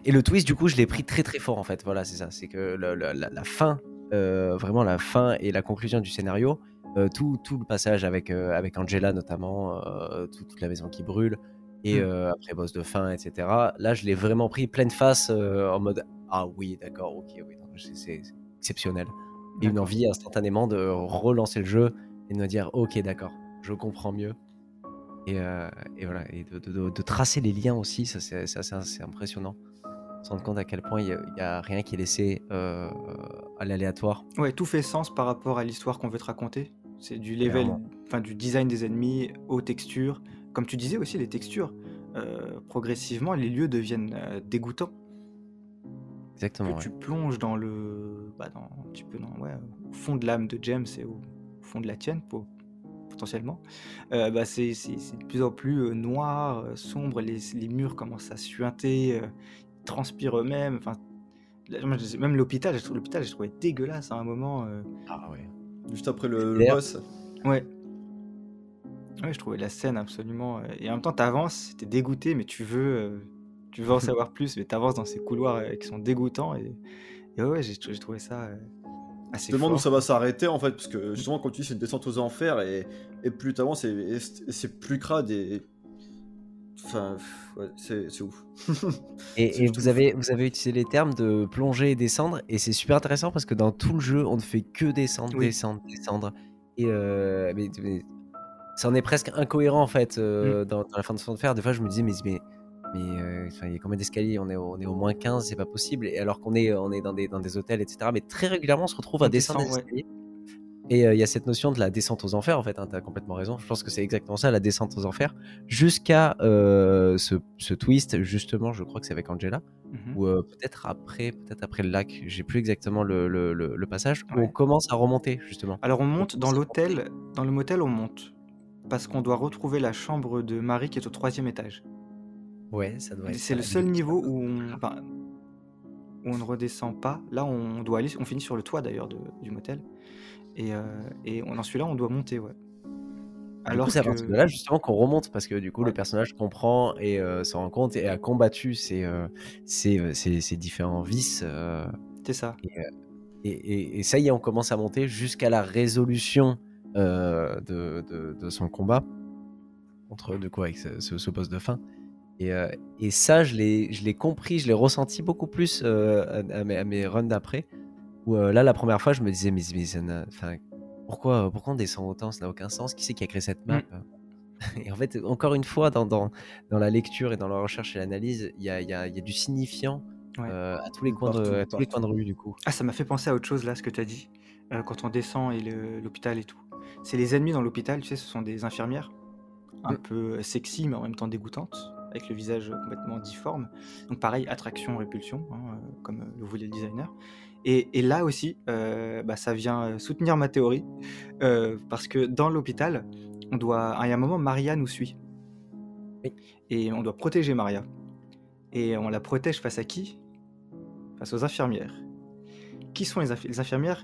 [SPEAKER 2] Et le twist, du coup, je l'ai pris très très fort en fait. Voilà, c'est ça. C'est que la, la fin, euh, vraiment la fin et la conclusion du scénario, euh, tout, tout le passage avec, euh, avec Angela notamment, tout- toute la maison qui brûle, et
[SPEAKER 1] Mm.
[SPEAKER 2] euh, après boss de fin, etc. Là, je l'ai vraiment pris pleine face euh, en mode Ah oui, d'accord, ok, oui, c'est exceptionnel. Et une envie instantanément de relancer le jeu et de me dire Ok, d'accord, je comprends mieux. Et, euh, et voilà, et de, de- de- de tracer les liens aussi, ça c'est assez impressionnant. Se rendre compte à quel point il n'y a, rien qui est laissé à l'aléatoire.
[SPEAKER 1] Ouais, tout fait sens par rapport à l'histoire qu'on veut te raconter. C'est du level, enfin du design des ennemis aux textures. Comme tu disais aussi, les textures. euh, progressivement, les lieux deviennent euh, dégoûtants.
[SPEAKER 2] Exactement.
[SPEAKER 1] que
[SPEAKER 2] ouais.
[SPEAKER 1] tu plonges dans le, bah, dans un petit peu dans, ouais, au fond de l'âme de James et au fond de la tienne, po- potentiellement. euh, bah, c'est c'est- c'est de plus en plus euh, noir, euh, sombre. Les, les murs commencent à suinter, euh, ils transpirent eux-mêmes. Enfin, même l'hôpital, j'ai trouvé- l'hôpital, j'ai trouvé dégueulasse à un moment. euh,
[SPEAKER 2] Ah ouais.
[SPEAKER 3] Juste après le, le boss.
[SPEAKER 1] Ouais. Ouais, je trouvais la scène absolument. euh, Et en même temps, t'avances, t'es dégoûté, mais tu veux, euh, tu veux en (laughs) savoir plus, mais t'avances dans ces couloirs euh, qui sont dégoûtants. Et, et ouais, j'ai trouvé ça euh, assez
[SPEAKER 3] Je me demande où ça va s'arrêter en fait, parce que justement, quand tu dis c'est une descente aux enfers, et, et plus t'avances, c'est et c'est plus crade, et. Enfin, ouais, c'est ouf.
[SPEAKER 2] Et, (laughs) et vous
[SPEAKER 3] ouf.
[SPEAKER 2] avez, vous avez utilisé les termes de plonger et descendre, et c'est super intéressant parce que dans tout le jeu, on ne fait que descendre,
[SPEAKER 1] Oui.
[SPEAKER 2] descendre, descendre. Et euh, mais, mais ça en est presque incohérent en fait euh, dans, dans la fin de son fer. Des fois, je me disais, mais, mais, mais euh, il y a combien d'escaliers? On est, au, on est au moins 15, c'est pas possible. Et alors qu'on est, on est dans, des, dans des hôtels, etc. Mais très régulièrement, on se retrouve à descendre
[SPEAKER 1] ouais.
[SPEAKER 2] Et euh, il y a cette notion de la descente aux enfers, en fait, hein, tu as complètement raison. Je pense que c'est exactement ça, la descente aux enfers, jusqu'à ce, ce twist, justement, je crois que c'est avec Angela,
[SPEAKER 1] Mhm.
[SPEAKER 2] ou euh, peut-être après, peut-être après le lac, j'ai plus exactement le, le, le- le passage, où on commence à remonter, justement.
[SPEAKER 1] Alors on monte dans l'hôtel, dans le motel on monte. Parce qu'on doit retrouver la chambre de Marie qui est au troisième étage.
[SPEAKER 2] Ouais, ça doit être
[SPEAKER 1] C'est le seul niveau où on, enfin, où on ne redescend pas. Là on doit aller, on finit sur le toit d'ailleurs du motel. Et, euh, et on, dans celui-là on doit monter, ouais. Alors
[SPEAKER 2] c'est à partir de là, justement, qu'on remonte, parce que du coup,
[SPEAKER 1] Ouais.
[SPEAKER 2] le personnage comprend et euh, se rend compte et a combattu ces, euh, euh, différents vices. euh,
[SPEAKER 1] C'est ça.
[SPEAKER 2] et, et- et ça y est, on commence à monter jusqu'à la résolution de, de- de son combat contre de quoi avec ce, ce, ce boss de fin. Et, euh, et ça, je l'ai je l'ai compris, je l'ai ressenti beaucoup plus euh, à, à mes, à mes runs d'après. Où euh, là, la première fois, je me disais, mais, mais ça pourquoi, pourquoi on descend autant? Ça n'a aucun sens. Qui c'est qui a créé cette map? (laughs) Et en fait, encore une fois, dans, dans, dans la lecture et dans la recherche et l'analyse, il y a, y, a, y a du signifiant
[SPEAKER 1] Ouais.
[SPEAKER 2] euh, à tous les coins de, à tous les coins de rue, du coup.
[SPEAKER 1] Ah, ça m'a fait penser à autre chose là, ce que tu as dit, euh, quand on descend et l'hôpital et tout. C'est les ennemis dans l'hôpital, tu sais, ce sont des infirmières, un
[SPEAKER 2] Mm.
[SPEAKER 1] peu sexy mais en même temps dégoûtantes. avec le visage complètement difforme. Donc pareil, attraction-répulsion, hein, euh, comme le voulait le designer. Et, et là aussi, euh, bah, ça vient soutenir ma théorie, euh, parce que dans l'hôpital, on doit, il y a un moment, Maria nous suit.
[SPEAKER 2] Oui.
[SPEAKER 1] Et on doit protéger Maria. Et on la protège face à qui? Face aux infirmières. Qui sont les, inf- les infirmières?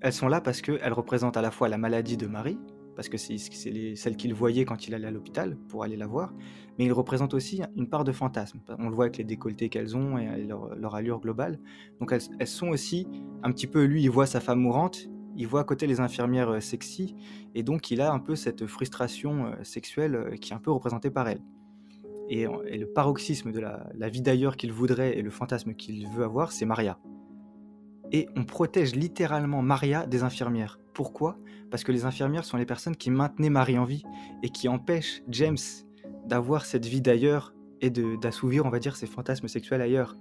[SPEAKER 1] Elles sont là parce qu'elles représentent à la fois la maladie de Marie, parce que c'est celle qu'il voyait quand il allait à l'hôpital pour aller la voir, mais ils représentent aussi une part de fantasme. On le voit avec les décolletés qu'elles ont et leur, allure globale. Donc elles, elles sont aussi un petit peu, lui, il voit sa femme mourante, il voit à côté les infirmières euh, sexy, et donc il a un peu cette frustration euh, sexuelle euh, qui est un peu représentée par elle. Et, le paroxysme de la vie d'ailleurs qu'il voudrait et le fantasme qu'il veut avoir, c'est Maria. Et on protège littéralement Maria des infirmières. Pourquoi? Parce que les infirmières sont les personnes qui maintenaient Marie en vie et qui empêchent James d'avoir cette vie d'ailleurs et de- d'assouvir, on va dire, ses fantasmes sexuels ailleurs.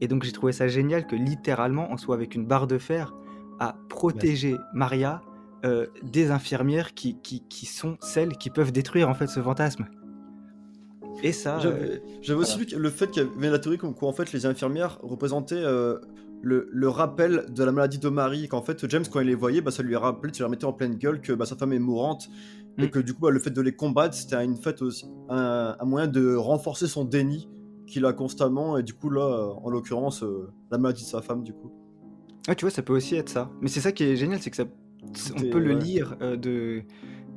[SPEAKER 1] Et donc j'ai trouvé ça génial que littéralement on soit avec une barre de fer à protéger Maria euh, des infirmières qui, qui, qui sont celles qui peuvent détruire en fait ce fantasme. Et ça, euh,
[SPEAKER 3] J'avais aussi
[SPEAKER 1] voilà.
[SPEAKER 3] lu que- le fait qu'il y avait la théorie comme quoi en fait les infirmières représentaient euh, le, le rappel de la maladie de Marie, qu'en fait James quand il les voyait, bah, ça lui rappelait, ça lui remettait en pleine gueule que bah, sa femme est mourante et
[SPEAKER 1] Mm.
[SPEAKER 3] que du coup bah, le fait de les combattre c'était une fait aussi, un, un moyen de renforcer son déni qu'il a constamment et du coup là euh, en l'occurrence euh, la maladie de sa femme du coup.
[SPEAKER 1] Ouais, tu vois, ça peut aussi être ça. Mais c'est ça qui est génial, c'est que ça, on peut le lire euh, de,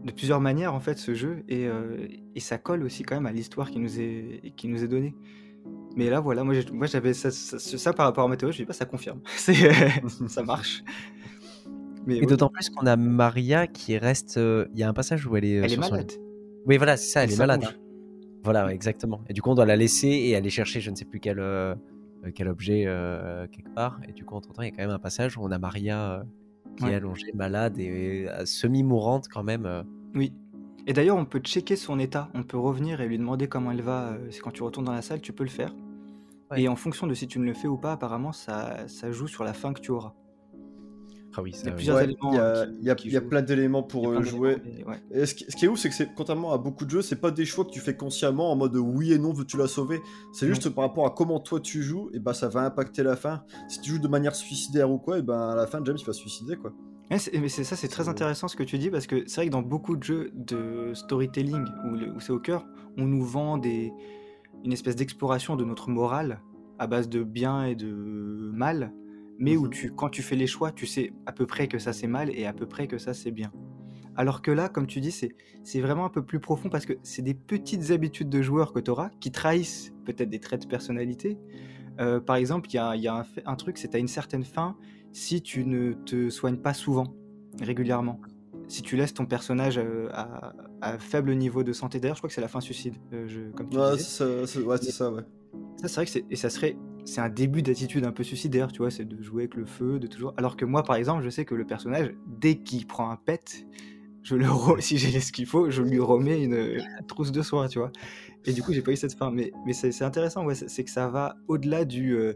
[SPEAKER 1] de plusieurs manières en fait ce jeu et, euh, et ça colle aussi quand même à l'histoire qui nous est qui nous est donnée. Mais là voilà, moi moi j'avais ça, ça, ça par rapport à théorie, je dis pas ça confirme, (laughs) (laughs) ça marche. Mais
[SPEAKER 2] Et d'autant plus qu'on a Maria qui reste. euh, Il y a un passage où elle est. euh,
[SPEAKER 1] elle est
[SPEAKER 2] son
[SPEAKER 1] malade.
[SPEAKER 2] Oui, voilà, c'est ça, elle est malade.
[SPEAKER 1] bouge.
[SPEAKER 2] Voilà, ouais, exactement. Et du coup, on doit la laisser et aller chercher je ne sais plus quel, euh, quel objet quelque part. Et du coup, entre temps, il y a quand même un passage où on a Maria qui
[SPEAKER 1] Ouais.
[SPEAKER 2] est allongée, malade et semi-mourante quand même.
[SPEAKER 1] Oui. Et d'ailleurs, on peut checker son état. On peut revenir et lui demander comment elle va. euh, C'est quand tu retournes dans la salle, tu peux le faire.
[SPEAKER 2] Ouais.
[SPEAKER 1] Et en fonction de si tu ne le fais ou pas, apparemment, ça, ça joue sur la fin que tu auras.
[SPEAKER 2] Ah oui,
[SPEAKER 1] Il y a
[SPEAKER 2] ça, oui.
[SPEAKER 1] plusieurs
[SPEAKER 3] Ouais,
[SPEAKER 1] éléments,
[SPEAKER 3] il y a,
[SPEAKER 1] qui-
[SPEAKER 3] il y a-
[SPEAKER 1] qui
[SPEAKER 3] il y a
[SPEAKER 1] jouent.
[SPEAKER 3] plein d'éléments pour euh,
[SPEAKER 1] d'éléments,
[SPEAKER 3] jouer.
[SPEAKER 1] mais ouais.
[SPEAKER 3] Et ce, qui, ce qui est ouf, c'est que c'est contrairement à beaucoup de jeux, c'est pas des choix que tu fais consciemment en mode oui et non, veux-tu la sauver? C'est juste par rapport à comment toi tu joues, et bah ça va impacter la fin. Si tu joues de manière suicidaire ou quoi, et ben à la fin James il va se suicider quoi.
[SPEAKER 1] Mais c'est ça, c'est très intéressant ce que tu dis parce que c'est vrai que dans beaucoup de jeux de storytelling où, c'est au cœur, on nous vend des, une espèce d'exploration de notre morale à base de bien et de mal, mais où
[SPEAKER 3] Mhm.
[SPEAKER 1] tu, quand tu fais les choix, tu sais à peu près que ça c'est mal et à peu près que ça c'est bien. Alors que là, comme tu dis, c'est vraiment un peu plus profond parce que c'est des petites habitudes de joueurs que tu auras qui trahissent peut-être des traits de personnalité. Euh, par exemple, il y a, il y a un, fait- un truc, c'est à une certaine fin si tu ne te soignes pas souvent, régulièrement. Si tu laisses ton personnage euh, à, à faible niveau de santé, d'ailleurs, je crois que c'est la fin suicide, euh, je- comme tu
[SPEAKER 3] Ouais,
[SPEAKER 1] disais.
[SPEAKER 3] c'est ça, c'est- ouais, c'est ça, ouais.
[SPEAKER 1] Ça, c'est vrai que c'est, et ça serait, c'est un début d'attitude un peu suicidaire, tu vois, c'est de jouer avec le feu, de toujours. Alors que moi, par exemple, je sais que le personnage, dès qu'il prend un pet, je le (laughs) re- si j'ai ce qu'il faut, je lui remets une, une trousse de soin, tu vois. Et du coup, j'ai pas eu cette fin. Mais, mais c'est, intéressant, ouais, c'est, c'est que ça va au-delà du. euh,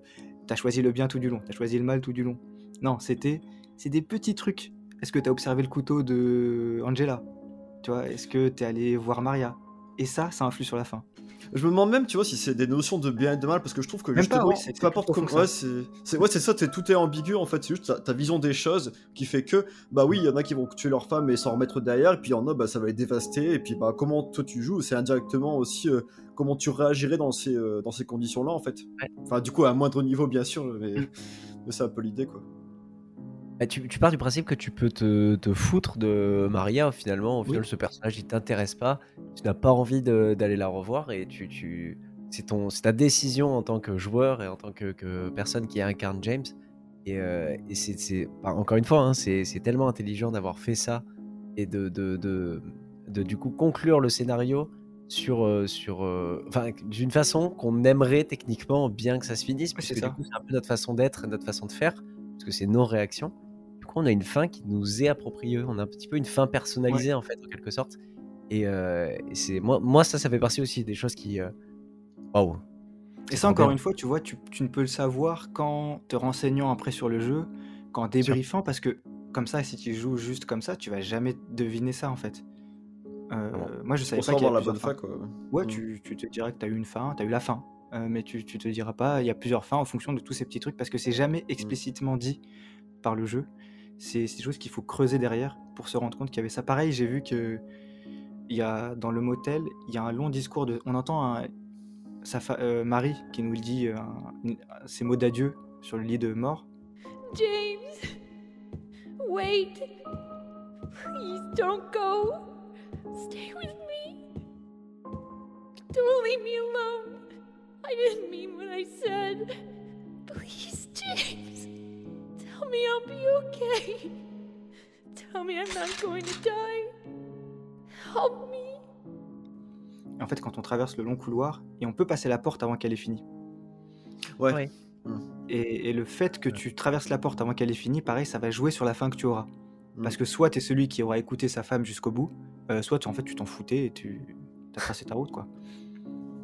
[SPEAKER 1] t'as choisi le bien tout du long, t'as choisi le mal tout du long. Non, c'était, c'est des petits trucs. Est-ce que t'as observé le couteau de Angela? Tu vois, est-ce que t'es allé voir Maria? Et ça, ça influe sur la fin.
[SPEAKER 3] Je me demande même, tu vois, si c'est des notions de bien et de mal, parce que je trouve que
[SPEAKER 1] Même pas,
[SPEAKER 3] justement,
[SPEAKER 1] oui, c'est- c'est
[SPEAKER 3] peu importe comment. Ouais, c'est ouais, ça, tout est ambigu en fait. C'est juste ta, ta vision des choses qui fait que, bah oui, il y en a qui vont tuer leur femme et s'en remettre derrière, et puis il y en a, bah ça va les dévaster, et puis bah comment toi tu joues, c'est indirectement aussi euh, comment tu réagirais dans ces, euh, dans ces conditions-là en fait.
[SPEAKER 2] Ouais.
[SPEAKER 3] Enfin, du coup, à un moindre niveau, bien sûr, mais,
[SPEAKER 1] Mm.
[SPEAKER 3] mais c'est un peu l'idée quoi.
[SPEAKER 2] Bah, tu, tu pars du principe que tu peux te, te foutre de Maria finalement. Au
[SPEAKER 1] Oui.
[SPEAKER 2] final, ce personnage il t'intéresse pas. Tu n'as pas envie d'aller la revoir et tu, tu c'est ta décision en tant que joueur et en tant que, que personne qui incarne James. Et, euh, et c'est enfin, encore une fois, hein, c'est tellement intelligent d'avoir fait ça et de, de, de, de, du coup conclure le scénario sur euh, sur euh, d'une façon qu'on aimerait techniquement bien que ça se finisse parce que c'est un peu notre façon d'être, notre façon de faire parce que c'est nos réactions. Coup, on a une fin qui nous est appropriée. On a un petit peu une fin personnalisée en fait, en quelque sorte. Et, euh, et c'est moi, moi ça, ça fait partie aussi des choses qui. euh, Waouh.
[SPEAKER 1] Et
[SPEAKER 2] C'est
[SPEAKER 1] ça, encore
[SPEAKER 2] bien.
[SPEAKER 1] une fois, tu vois, tu, tu ne peux le savoir qu'en te renseignant après sur le jeu, qu'en débriefant, parce que comme ça, si tu joues juste comme ça, tu vas jamais deviner ça en fait. Euh, moi, je savais
[SPEAKER 3] Pour
[SPEAKER 1] pas qu'il y
[SPEAKER 3] savoir
[SPEAKER 1] a
[SPEAKER 3] la bonne fin, quoi.
[SPEAKER 1] Ouais,
[SPEAKER 3] Mm.
[SPEAKER 1] tu, tu te diras que tu as eu une fin, tu as eu la fin. Euh, mais tu, tu te diras pas, il y a plusieurs fins en fonction de tous ces petits trucs parce que c'est jamais explicitement dit par le jeu. C'est des choses qu'il faut creuser derrière pour se rendre compte qu'il y avait ça. Pareil, j'ai vu que y a, dans le motel, il y a un long discours de. On entend sa fa- euh, Marie qui nous dit euh, ses mots d'adieu sur le lit de mort.
[SPEAKER 4] James, wait. Please don't go. Stay with me. Don't leave me alone. I didn't mean what I said. Please, James. Tell me I'll be okay. Tell me I'm not going to die. Help me.
[SPEAKER 1] En fait, quand on traverse le long couloir, et on peut passer la porte avant qu'elle ait fini.
[SPEAKER 3] Ouais.
[SPEAKER 2] Ouais.
[SPEAKER 1] Et, et le fait que tu traverses la porte avant qu'elle ait fini, pareil, ça va jouer sur la fin que tu auras.
[SPEAKER 3] Mm.
[SPEAKER 1] Parce que soit tu es celui qui aura écouté sa femme jusqu'au bout, euh, soit tu, en fait tu t'en foutais et tu as tracé ta route quoi.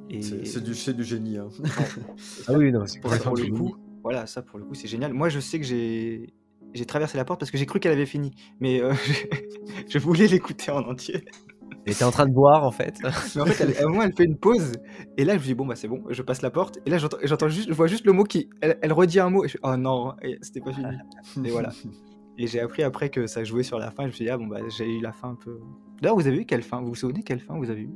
[SPEAKER 1] Et
[SPEAKER 3] C'est du, du génie. hein. (laughs)
[SPEAKER 2] Ah oui, non, c'est
[SPEAKER 1] pour, le coup, voilà, ça pour le coup c'est génial. Moi je sais que j'ai j'ai traversé la porte parce que j'ai cru qu'elle avait fini, mais euh, (laughs) je voulais l'écouter en entier.
[SPEAKER 2] Elle était en train de boire en fait. (laughs)
[SPEAKER 1] Mais en fait, elle, à un moment, elle fait une pause, et là je me dis bon bah c'est bon, je passe la porte, et là j'entends, j'entends juste, je vois juste le mot qui, elle, elle redit un mot, et je oh non, et c'était pas fini. Et voilà. (laughs) Et j'ai appris après que ça jouait sur la fin. Je me suis dit, ah bon, bah j'ai eu la fin un peu. D'ailleurs, vous avez eu quelle fin? Vous vous souvenez quelle fin vous avez eu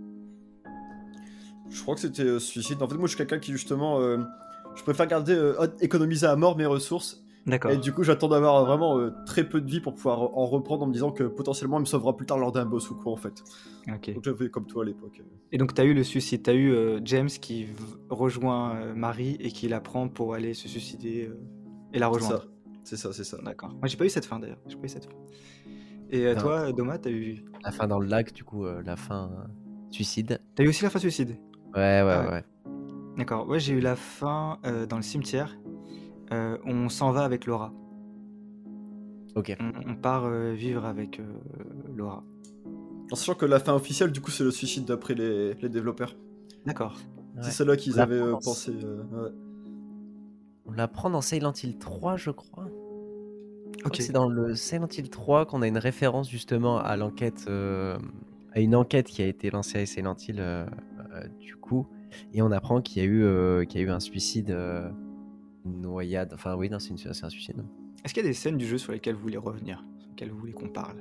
[SPEAKER 3] Je crois que c'était euh, suicide. En fait, moi, je suis quelqu'un qui, justement, euh, je préfère garder, euh, économiser à mort mes ressources.
[SPEAKER 1] D'accord.
[SPEAKER 3] Et du coup, j'attends d'avoir euh, vraiment euh, très peu de vie pour pouvoir en reprendre en me disant que potentiellement, il me sauvera plus tard lors d'un boss ou quoi, en fait.
[SPEAKER 1] Ok.
[SPEAKER 3] Donc, j'avais comme toi à l'époque.
[SPEAKER 1] Et donc, tu as eu le suicide. Tu as eu euh, James qui v- rejoint euh, Marie et qui la prend pour aller se suicider euh, et la
[SPEAKER 3] C'est
[SPEAKER 1] rejoindre.
[SPEAKER 3] ça, c'est ça, c'est ça.
[SPEAKER 1] D'accord. Moi, j'ai pas eu cette fin d'ailleurs. J'ai pas eu cette fin. Et euh,
[SPEAKER 2] Non.
[SPEAKER 1] toi, Doma, t'as eu...
[SPEAKER 2] La fin dans le lac, du coup, euh, la fin euh, suicide.
[SPEAKER 1] T'as eu aussi la fin suicide?
[SPEAKER 2] Ouais, ouais,
[SPEAKER 1] Ah ouais.
[SPEAKER 2] ouais.
[SPEAKER 1] D'accord. Ouais, j'ai eu la fin euh, dans le cimetière. Euh, on s'en va avec Laura.
[SPEAKER 2] Ok.
[SPEAKER 1] On, on part euh, vivre avec euh, Laura.
[SPEAKER 3] En sachant que la fin officielle, du coup, c'est le suicide d'après les, les développeurs.
[SPEAKER 1] D'accord.
[SPEAKER 2] Ouais.
[SPEAKER 3] C'est celle-là qu'ils avaient euh, pensé. euh, ouais.
[SPEAKER 2] On la prend dans Silent Hill 3, je crois. Je crois
[SPEAKER 1] Ok.
[SPEAKER 2] que C'est dans le Silent Hill 3 qu'on a une référence justement à l'enquête, euh, à une enquête qui a été lancée à Silent Hill euh, euh, du coup, et on apprend qu'il y a eu, euh, qu'il y a eu un suicide, euh, une noyade. Enfin oui, non, c'est, une- c'est un suicide.
[SPEAKER 1] Est-ce qu'il y a des scènes du jeu sur lesquelles vous voulez revenir Sur lesquelles vous voulez qu'on parle?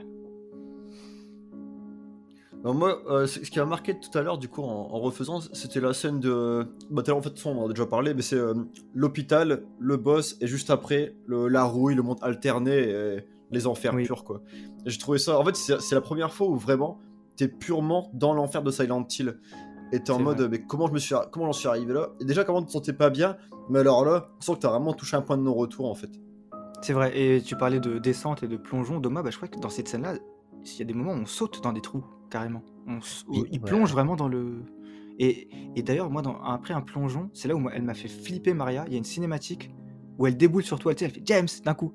[SPEAKER 3] Moi, euh, ce qui m'a marqué tout à l'heure, du coup, en, en refaisant, c'était la scène de. Bah, en fait, on en a déjà parlé, mais c'est euh, l'hôpital, le boss, et juste après, le, la rouille, le monde alterné, et les enfers
[SPEAKER 1] Oui.
[SPEAKER 3] purs, quoi. J'ai trouvé ça. En fait, c'est c'est la première fois où vraiment, t'es purement dans l'enfer de Silent Hill. Et t'es en mode,
[SPEAKER 1] vrai.
[SPEAKER 3] mais comment je me suis, comment j'en suis arrivé là? Et déjà, comment tu te sentais pas bien, mais alors là, tu sens que t'as vraiment touché un point de non-retour, en fait.
[SPEAKER 1] C'est vrai, et tu parlais de descente et de plongeon. Doma, bah, je crois que dans cette scène-là, il y a des moments où on saute dans des trous, carrément. On
[SPEAKER 2] Oui,
[SPEAKER 1] il
[SPEAKER 2] ouais.
[SPEAKER 1] plonge vraiment dans le. Et, et d'ailleurs, moi, dans, après un plongeon, c'est là où elle m'a fait flipper, Maria. Il y a une cinématique où elle déboule sur toi, sais, elle fait James d'un coup.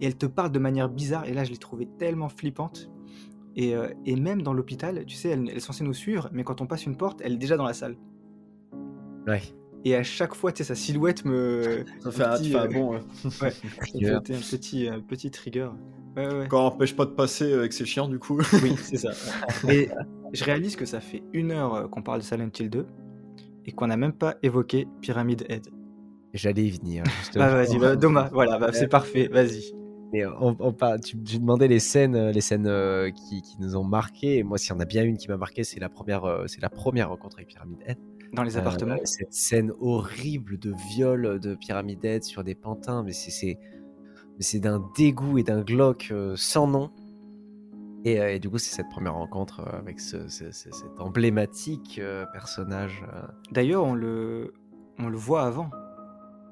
[SPEAKER 1] Et elle te parle de manière bizarre, et là, je l'ai trouvée tellement flippante. Et, euh, et même dans l'hôpital, tu sais, elle, elle est censée nous suivre, mais quand on passe une porte, elle est déjà dans la salle.
[SPEAKER 2] Ouais.
[SPEAKER 1] Et à chaque fois, tu sais, sa silhouette me. (laughs)
[SPEAKER 3] Ça fait un,
[SPEAKER 1] petit,
[SPEAKER 3] tu
[SPEAKER 1] euh,
[SPEAKER 3] bon. euh,
[SPEAKER 1] Ouais, (laughs) fait un petit, un petit trigger. Ouais, ouais.
[SPEAKER 3] Quand on empêche pas de passer euh, avec ses chiens, du coup.
[SPEAKER 1] Oui, (laughs) c'est ça. Et je réalise que ça fait une heure qu'on parle de Silent Hill 2 et qu'on n'a même pas évoqué Pyramid Head.
[SPEAKER 2] J'allais y venir. Justement.
[SPEAKER 1] Bah vas-y, bah, Doma, voilà, bah, c'est parfait, vas-y.
[SPEAKER 2] Mais on, on parle- tu, tu demandais les scènes, euh, les scènes euh, qui, qui nous ont marqué. Et moi, s'il y en a bien une qui m'a marqué, c'est la première, euh, c'est la première rencontre avec Pyramid Head.
[SPEAKER 1] Dans les appartements.
[SPEAKER 2] Cette scène horrible de viol de Pyramid Head sur des pantins, mais c'est d'un dégoût et d'un glauque sans nom. Et, et du coup, c'est cette première rencontre avec ce, ce- ce- cet emblématique personnage.
[SPEAKER 1] D'ailleurs, on le, on le voit avant.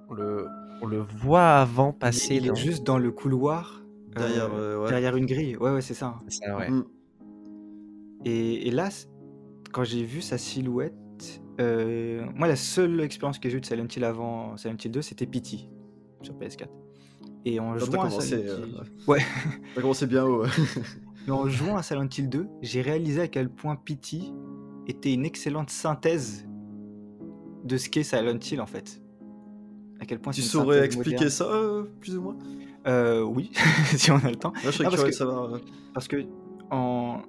[SPEAKER 2] on, le, on le voit avant
[SPEAKER 1] Il,
[SPEAKER 2] passer
[SPEAKER 1] il est
[SPEAKER 2] dans-
[SPEAKER 1] juste dans le couloir, euh,
[SPEAKER 3] Derrière, euh, ouais.
[SPEAKER 1] derrière une grille. Ouais, ouais, c'est ça.
[SPEAKER 2] Ouais.
[SPEAKER 3] Mm.
[SPEAKER 1] Et, et là, quand j'ai vu sa silhouette, euh, moi, la seule expérience que j'ai eue de Silent Hill avant Silent Hill 2, c'était Pity sur PS4. (laughs) (laughs) Et en jouant à Silent Hill...
[SPEAKER 3] ouais.
[SPEAKER 1] Ouais.
[SPEAKER 3] T'as commencé bien haut.
[SPEAKER 1] Mais en jouant à Silent Hill 2, j'ai réalisé à quel point Pity était une excellente synthèse de ce qu'est Silent Hill en fait. À quel point
[SPEAKER 3] Tu saurais expliquer
[SPEAKER 1] moderne.
[SPEAKER 3] ça, euh, plus ou moins?
[SPEAKER 1] Euh, Oui, (laughs) si on a le temps.
[SPEAKER 3] Là, je
[SPEAKER 1] Ah, parce que-
[SPEAKER 3] de savoir. euh.
[SPEAKER 1] Parce que en...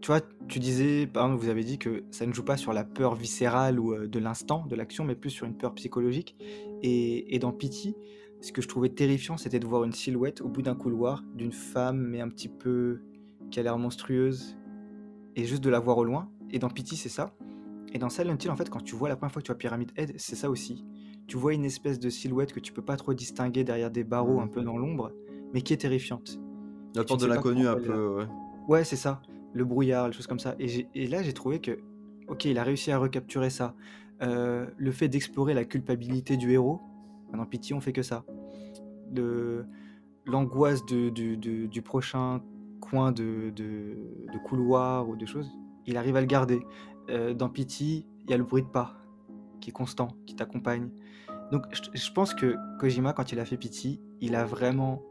[SPEAKER 1] tu vois, tu disais, par exemple, vous avez dit que ça ne joue pas sur la peur viscérale ou de l'instant, de l'action, mais plus sur une peur psychologique. Et, et dans Pity, ce que je trouvais terrifiant, c'était de voir une silhouette au bout d'un couloir d'une femme, mais un petit peu qui a l'air monstrueuse, et juste de la voir au loin. Et dans Pity, c'est ça. Et dans Silent Hill, en fait, quand tu vois la première fois que tu vois Pyramid Head, c'est ça aussi. Tu vois une espèce de silhouette que tu peux pas trop distinguer derrière des barreaux un peu dans l'ombre, mais qui est terrifiante.
[SPEAKER 3] La porte de l'inconnu un peu. ouais.
[SPEAKER 1] Ouais, c'est ça. Le brouillard, les choses comme ça. Et, là, j'ai trouvé que, ok, il a réussi à recapturer ça. Euh, le fait d'explorer la culpabilité du héros. Dans Pity, on fait que ça. L'angoisse de- du- du- du prochain coin de, de- de couloir ou de choses, il arrive à le garder. Euh, dans Pity, il y a le bruit de pas qui est constant, qui t'accompagne. Donc, je, pense que Kojima, quand il a fait Pity, il a vraiment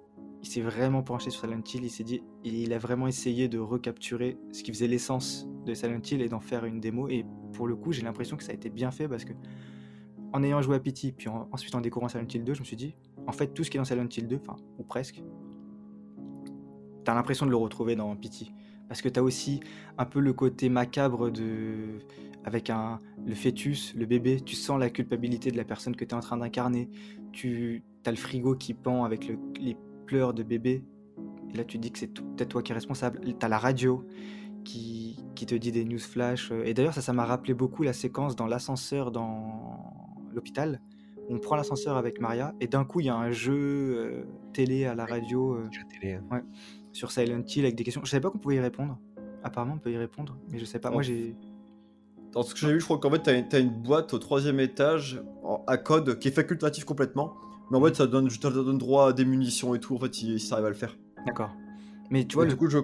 [SPEAKER 1] il s'est vraiment penché sur Silent Hill, il s'est dit, il a vraiment essayé de recapturer ce qui faisait l'essence de Silent Hill et d'en faire une démo. Et pour le coup, j'ai l'impression que ça a été bien fait parce que en ayant joué à Pity, puis en- ensuite en découvrant Silent Hill 2, je me suis dit, en fait, tout ce qui est dans Silent Hill 2, enfin, ou presque, t'as l'impression de le retrouver dans Pity. Parce que t'as aussi un peu le côté macabre de. Avec un, le fœtus, le bébé, tu sens la culpabilité de la personne que tu es en train d'incarner. Tu as le frigo qui pend avec le- les pleurs de bébé. Et là, tu dis que c'est peut-être toi qui es responsable. Tu as la radio qui, qui te dit des news flash. Et d'ailleurs, ça, ça m'a rappelé beaucoup la séquence dans l'ascenseur dans l'hôpital. On prend l'ascenseur avec Maria et d'un coup, il y a un jeu euh, télé à la radio euh,
[SPEAKER 2] Jeu télé. hein.
[SPEAKER 1] Sur Silent Hill avec des questions. Je savais pas qu'on pouvait y répondre. Apparemment, on peut y répondre, mais je sais pas. Moi, j'ai.
[SPEAKER 3] Dans ce que j'ai vu, je crois qu'en fait, t'as une, t'as une boîte au troisième étage en- à code qui est facultatif complètement. Mais en fait, ça donne, ça donne droit à des munitions et tout. En fait, il, il arrive à le faire.
[SPEAKER 1] D'accord. Mais tu vois, le...
[SPEAKER 3] du coup, je,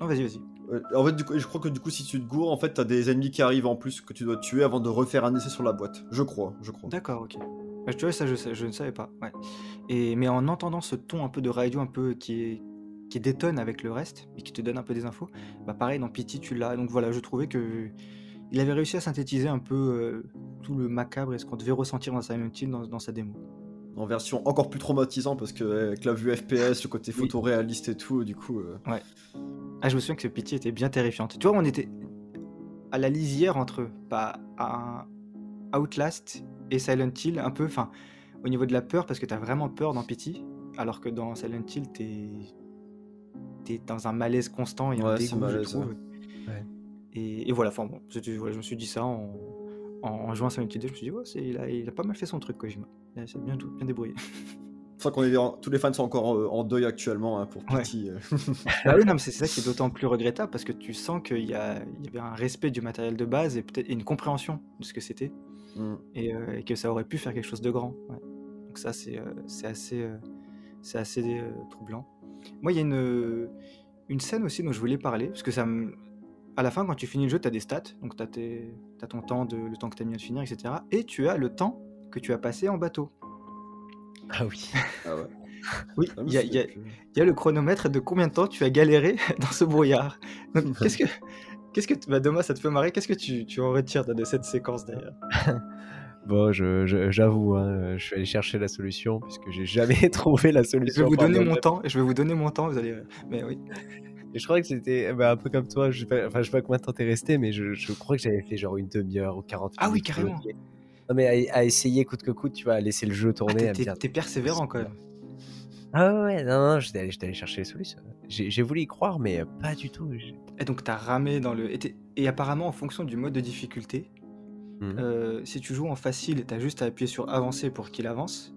[SPEAKER 1] non, vas-y, vas-y.
[SPEAKER 3] euh, en fait, du coup, je crois que du coup, si tu te gourres, en fait, t'as des ennemis qui arrivent en plus que tu dois tuer avant de refaire un essai sur la boîte. Je crois, je crois.
[SPEAKER 1] D'accord, ok. Bah, tu vois, ça, je, je ne savais pas. Ouais. Et, mais en entendant ce ton un peu de radio, un peu qui est qui détonne avec le reste et qui te donne un peu des infos, bah pareil dans Pity tu l'as. Donc voilà, je trouvais que il avait réussi à synthétiser un peu euh, tout le macabre et ce qu'on devait ressentir dans Silent Hill dans, dans sa démo.
[SPEAKER 3] En version encore plus traumatisante parce que avec la vue FPS, le côté
[SPEAKER 1] Oui.
[SPEAKER 3] photoréaliste et tout, du coup. euh,
[SPEAKER 1] Ah, je me souviens que ce Pity était bien terrifiante. Tu vois, on était à la lisière entre bah, Outlast et Silent Hill, un peu, enfin, au niveau de la peur, parce que t'as vraiment peur dans Pity, alors que dans Silent Hill, t'es t'es dans un malaise constant et un
[SPEAKER 3] Ouais,
[SPEAKER 1] dégoût, je trouve.
[SPEAKER 2] Ouais.
[SPEAKER 1] Et, et voilà, enfin bon, voilà, je me suis dit ça en, en, en jouant à Silent Hill 2, je me suis dit, ouais, il, a, il a pas mal fait son truc, Kojima. Il C'est bien, tout- bien débrouillé. (laughs)
[SPEAKER 3] C'est qu'on est tous les fans sont encore euh, en deuil actuellement hein, pour
[SPEAKER 1] Ouais.
[SPEAKER 3] Pity. euh.
[SPEAKER 1] Bah (laughs) oui, non, mais c'est ça qui est d'autant plus regrettable parce que tu sens qu'il y, y avait un respect du matériel de base et peut-être une compréhension de ce que c'était
[SPEAKER 3] Mm.
[SPEAKER 1] et, euh, et que ça aurait pu faire quelque chose de grand. ouais. Donc ça, c'est euh, assez, euh, c'est assez euh, troublant. Moi, il y a une, une scène aussi dont je voulais parler parce que ça me... À la fin, quand tu finis le jeu, tu as des stats, donc tu as, ton temps, de, le temps que tu as mis à finir, etc. Et tu as le temps que tu as passé en bateau.
[SPEAKER 2] Ah oui. (laughs)
[SPEAKER 3] Ah ouais.
[SPEAKER 1] Oui,
[SPEAKER 3] Ah,
[SPEAKER 1] il y a,
[SPEAKER 3] c'est-
[SPEAKER 1] il y y a le chronomètre de combien de temps tu as galéré (laughs) dans ce brouillard. Donc, (laughs) qu'est-ce que, qu'est-ce que, bah, Thomas, ça te fait marrer Qu'est-ce que tu, tu en retires de cette séquence d'ailleurs?
[SPEAKER 2] Bon, je- je- j'avoue, hein, je suis allé chercher la solution puisque j'ai jamais (laughs) trouvé la
[SPEAKER 1] Je
[SPEAKER 2] solution.
[SPEAKER 1] vais vous donner mon temps. Je vais vous donner mon temps. Vous allez. Mais oui.
[SPEAKER 2] Et je crois que c'était bah, un peu comme toi. Je sais pas, enfin, je sais pas combien de temps t'es resté, mais je, je crois que j'avais fait genre une demi-heure ou 40 minutes.
[SPEAKER 1] Ah oui, carrément.
[SPEAKER 2] Non, mais à, à essayer coûte que coûte, tu vois, à laisser le jeu
[SPEAKER 1] Ah,
[SPEAKER 2] tourner. me
[SPEAKER 1] t'es- persévérant quand même.
[SPEAKER 2] Ah ouais, non, non, j'étais allé, allé chercher les solutions. J'ai voulu y croire, mais euh, pas du tout.
[SPEAKER 1] Et donc t'as ramé dans le. Et apparemment, en fonction du mode de difficulté,
[SPEAKER 2] Mhm.
[SPEAKER 1] euh, si tu joues en facile, t'as juste à appuyer sur avancer pour qu'il avance.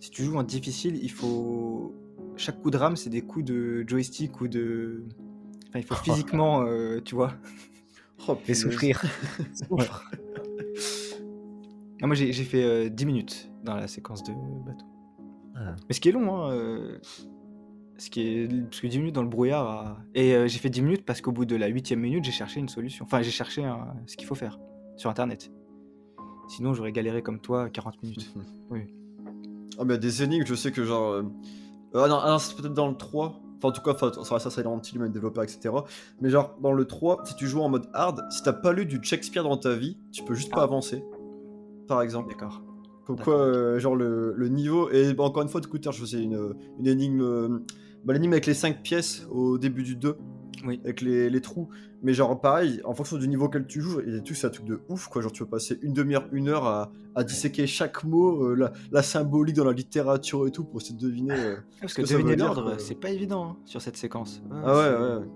[SPEAKER 1] Si tu joues en difficile, il faut. Chaque coup de rame, c'est des coups de joystick ou de. Enfin, il faut (laughs) physiquement, euh, tu vois.
[SPEAKER 3] Oh, punaise.
[SPEAKER 2] souffrir. (laughs) Souffre.
[SPEAKER 1] Ah, moi j'ai j'ai fait euh, 10 minutes dans la séquence de bateau.
[SPEAKER 2] Ah.
[SPEAKER 1] Mais ce qui est long, hein, euh, ce qui est, parce que 10 minutes dans le brouillard. à- Et euh, j'ai fait 10 minutes parce qu'au bout de la 8 minute, j'ai cherché une solution. Enfin, j'ai cherché un- ce qu'il faut faire sur internet. Sinon, j'aurais galéré comme toi 40 minutes. (laughs)
[SPEAKER 3] Ah, mais des énigmes, je sais que genre. euh, Ah non, ah c'est peut-être dans le 3. Enfin, en tout cas, ça, ça, Silent Hill, même développeur, etc. Mais genre, dans le 3, si tu joues en mode hard, si t'as pas lu du Shakespeare dans ta vie, tu peux juste pas avancer. Par exemple.
[SPEAKER 1] D'accord.
[SPEAKER 3] Comme quoi, euh, genre, le, le niveau. Et bah, encore une fois, du coup, je faisais une, une énigme. euh, bah, l'énigme avec les 5 pièces au début du 2.
[SPEAKER 1] Oui.
[SPEAKER 3] avec les, les trous. Mais genre pareil, en fonction du niveau auquel tu joues, et tout c'est un truc de ouf quoi. Genre tu peux passer une demi-heure, une heure à, à disséquer chaque mot, euh, la, la symbolique dans la littérature et tout pour essayer de deviner. euh. (laughs)
[SPEAKER 1] Parce que deviner l'ordre, c'est pas évident hein, sur cette séquence.
[SPEAKER 3] Ah ouais, ouais, ouais.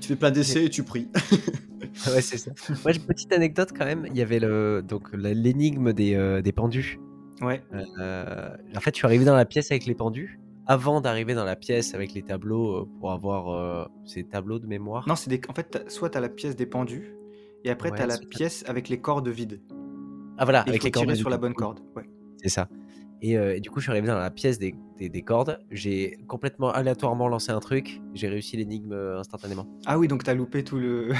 [SPEAKER 3] Tu fais plein d'essais et tu pries. (laughs)
[SPEAKER 2] ouais, c'est ça. Moi, j'ai une petite anecdote quand même. Il y avait le, donc la- l'énigme des, euh, des pendus.
[SPEAKER 1] Ouais.
[SPEAKER 2] Euh, en fait, je suis arrivé dans la pièce avec les pendus. Avant d'arriver dans la pièce avec les tableaux euh, pour avoir euh, ces tableaux de mémoire?
[SPEAKER 1] Non, c'est des... en fait, soit t'as la pièce des pendus, et après
[SPEAKER 2] Ouais,
[SPEAKER 1] t'as la
[SPEAKER 2] soit t'as-
[SPEAKER 1] pièce avec les cordes vides.
[SPEAKER 2] Ah voilà,
[SPEAKER 1] Et
[SPEAKER 2] avec
[SPEAKER 1] faut
[SPEAKER 2] les cordes.
[SPEAKER 1] tirer sur la bonne corde. Ouais.
[SPEAKER 2] C'est ça. Et, euh, et du coup, je suis arrivé dans la pièce des, des, des cordes. J'ai complètement aléatoirement lancé un truc. J'ai réussi l'énigme instantanément.
[SPEAKER 1] Ah oui, donc t'as loupé tout le.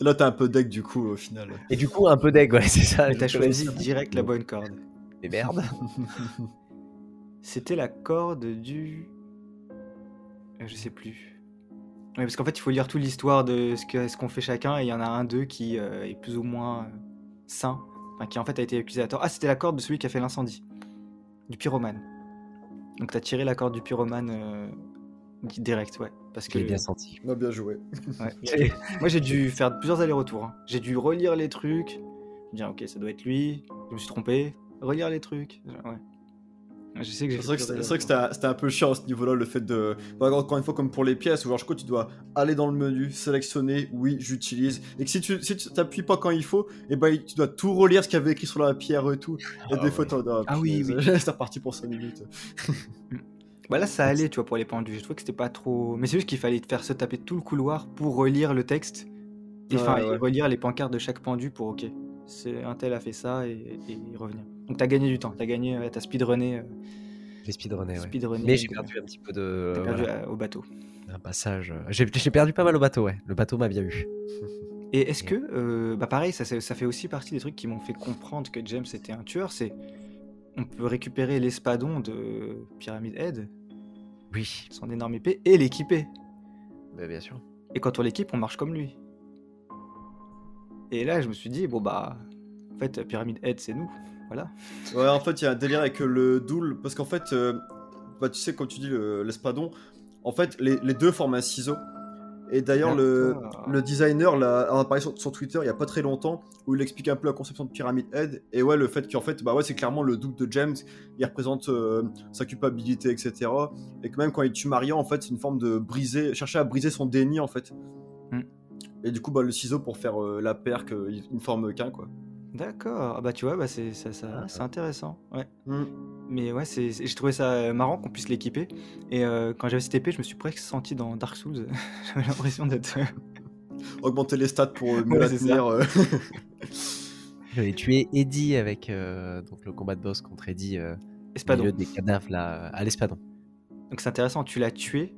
[SPEAKER 3] Et là t'as un peu deck du coup au final.
[SPEAKER 2] Et du coup, un peu d'aigle, ouais, c'est ça.
[SPEAKER 1] Mais t'as choisi direct la bonne corde.
[SPEAKER 2] Mais merde. (laughs)
[SPEAKER 1] C'était la corde du. Euh, Je sais plus. Ouais, parce qu'en fait, il faut lire toute l'histoire de ce que- ce qu'on fait chacun, et il y en a un d'eux qui euh, est plus ou moins euh, sain, enfin qui en fait a été accusé à tort. Ah, c'était la corde de celui qui a fait l'incendie, du pyromane. Donc t'as tiré la corde du pyromane euh, di- direct, ouais. Parce que
[SPEAKER 2] bien senti.
[SPEAKER 3] On a bien joué.
[SPEAKER 1] ouais. (laughs) moi j'ai dû faire plusieurs allers-retours. hein. J'ai dû relire les trucs, me dire ok, ça doit être lui. Je me suis trompé, relire les trucs. Ouais.
[SPEAKER 3] C'est vrai que c'était c'est vrai que c'était
[SPEAKER 1] allers-retours.
[SPEAKER 3] un- peu chiant à ce niveau-là, le fait de. Bah, encore une fois, comme pour les pièces, où genre, je crois que tu dois aller dans le menu, sélectionner, oui, j'utilise. Et que si tu si tu t'appuies pas quand il faut, et ben tu dois tout relire ce qu'il y avait écrit sur la pierre et tout. Et
[SPEAKER 2] Ah
[SPEAKER 3] des
[SPEAKER 2] ouais.
[SPEAKER 3] fois, t'en as.
[SPEAKER 1] Ah oui, oui. (laughs)
[SPEAKER 3] C'est reparti pour 5 minutes.
[SPEAKER 1] Bah là, ça allait, tu vois, pour les pendus. Je trouvais que c'était pas trop. Mais c'est juste qu'il fallait te faire se taper tout le couloir pour relire le texte. Et,
[SPEAKER 3] Ouais,
[SPEAKER 1] enfin, et
[SPEAKER 3] ouais.
[SPEAKER 1] relire les pancartes de chaque pendu pour OK. C'est un tel a fait ça et, et revenir. Donc t'as gagné du temps. T'as gagné, ouais, t'as speedrunné. euh,
[SPEAKER 2] J'ai speedrunné, ouais.
[SPEAKER 1] speedrunné,
[SPEAKER 2] Mais j'ai
[SPEAKER 1] euh,
[SPEAKER 2] perdu un petit peu de.
[SPEAKER 1] T'as perdu
[SPEAKER 2] voilà,
[SPEAKER 1] euh, au bateau.
[SPEAKER 2] un passage. J'ai j'ai perdu pas mal au bateau, ouais. Le bateau m'a bien eu. (laughs)
[SPEAKER 1] Et est-ce que, euh, bah pareil, ça, ça fait aussi partie des trucs qui m'ont fait comprendre que James était un tueur. C'est on peut récupérer l'espadon de Pyramid Head,
[SPEAKER 2] Oui,
[SPEAKER 1] son énorme épée, et l'équiper.
[SPEAKER 2] bah, bien sûr.
[SPEAKER 1] Et quand on l'équipe, on marche comme lui. Et là, je me suis dit, bon bah, en fait, Pyramid Head, c'est nous. Voilà.
[SPEAKER 3] Ouais, en fait, il y a un délire avec euh, le Doul, parce qu'en fait, euh, bah, tu sais, quand tu dis le- l'espadon, en fait, les, les deux forment un ciseau. Et d'ailleurs, le, le designer là, a parlé sur, sur Twitter il y a pas très longtemps, où il explique un peu la conception de Pyramid Head, et ouais, le fait qu'en fait, bah ouais, c'est clairement le doute de James, il représente euh, sa culpabilité, etc. Et que même quand il tue Maria, en fait, c'est une forme de briser, chercher à briser son déni, en fait.
[SPEAKER 1] Hmm.
[SPEAKER 3] Et du coup, bah, le ciseau pour faire euh, la paire, qu'il ne forme qu'un, quoi.
[SPEAKER 1] D'accord. Ah bah tu vois, bah, c'est ça, ça-
[SPEAKER 2] Ah.
[SPEAKER 1] c'est intéressant. Ouais.
[SPEAKER 3] Hmm.
[SPEAKER 1] Mais ouais, c'est, c'est- j'ai trouvé ça euh, marrant qu'on puisse l'équiper. Et euh, quand j'avais cette épée, je me suis presque senti dans Dark Souls. (laughs) j'avais l'impression d'être. (laughs)
[SPEAKER 3] Augmenter les stats pour euh, mieux (laughs)
[SPEAKER 1] Ouais,
[SPEAKER 3] la
[SPEAKER 1] c'est
[SPEAKER 3] tenir. euh.
[SPEAKER 2] J'avais tué Eddie avec euh, donc le combat de boss contre Eddie euh, au
[SPEAKER 1] Espadon.
[SPEAKER 2] milieu des cadavres là, à l'espadon.
[SPEAKER 1] Donc c'est intéressant, tu l'as tué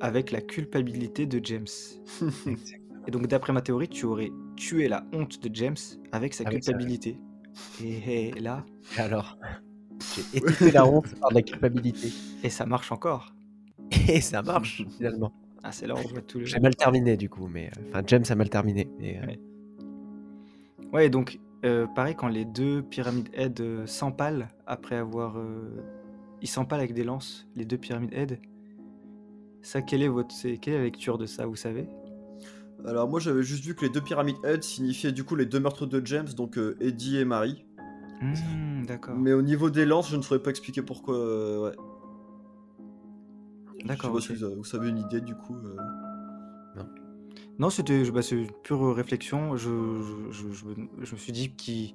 [SPEAKER 1] avec la culpabilité de James. Et donc d'après ma théorie, tu aurais tué la honte de James avec sa
[SPEAKER 2] Avec sa-
[SPEAKER 1] culpabilité. Et, et là,
[SPEAKER 2] Et alors, j'ai (laughs) étouffé la honte par de la culpabilité.
[SPEAKER 1] et ça marche encore. (laughs)
[SPEAKER 2] Et ça marche finalement.
[SPEAKER 1] Ah, c'est là où on voit tout le.
[SPEAKER 2] J'ai mal terminé du coup, mais euh, enfin James a mal terminé. Mais, euh,
[SPEAKER 1] Ouais. Et donc, euh, pareil, quand les deux pyramides Head euh, s'empalent après avoir. euh, ils s'empalent avec des lances, les deux pyramides Head. Ça, quelle est, votre, quelle est la lecture de ça, vous savez?
[SPEAKER 3] Alors moi j'avais juste vu que les deux pyramides Head signifiaient du coup les deux meurtres de James, donc euh, Eddie et Marie.
[SPEAKER 1] Hmm, D'accord.
[SPEAKER 3] Mais au niveau des lances, je ne saurais pas expliquer pourquoi. euh, ouais.
[SPEAKER 1] D'accord.
[SPEAKER 3] Je sais pas si vous avez- vous avez une idée du coup. euh.
[SPEAKER 1] Non, c'était je- bah, une pure réflexion. Je, je, je- je me- je me suis dit qu'il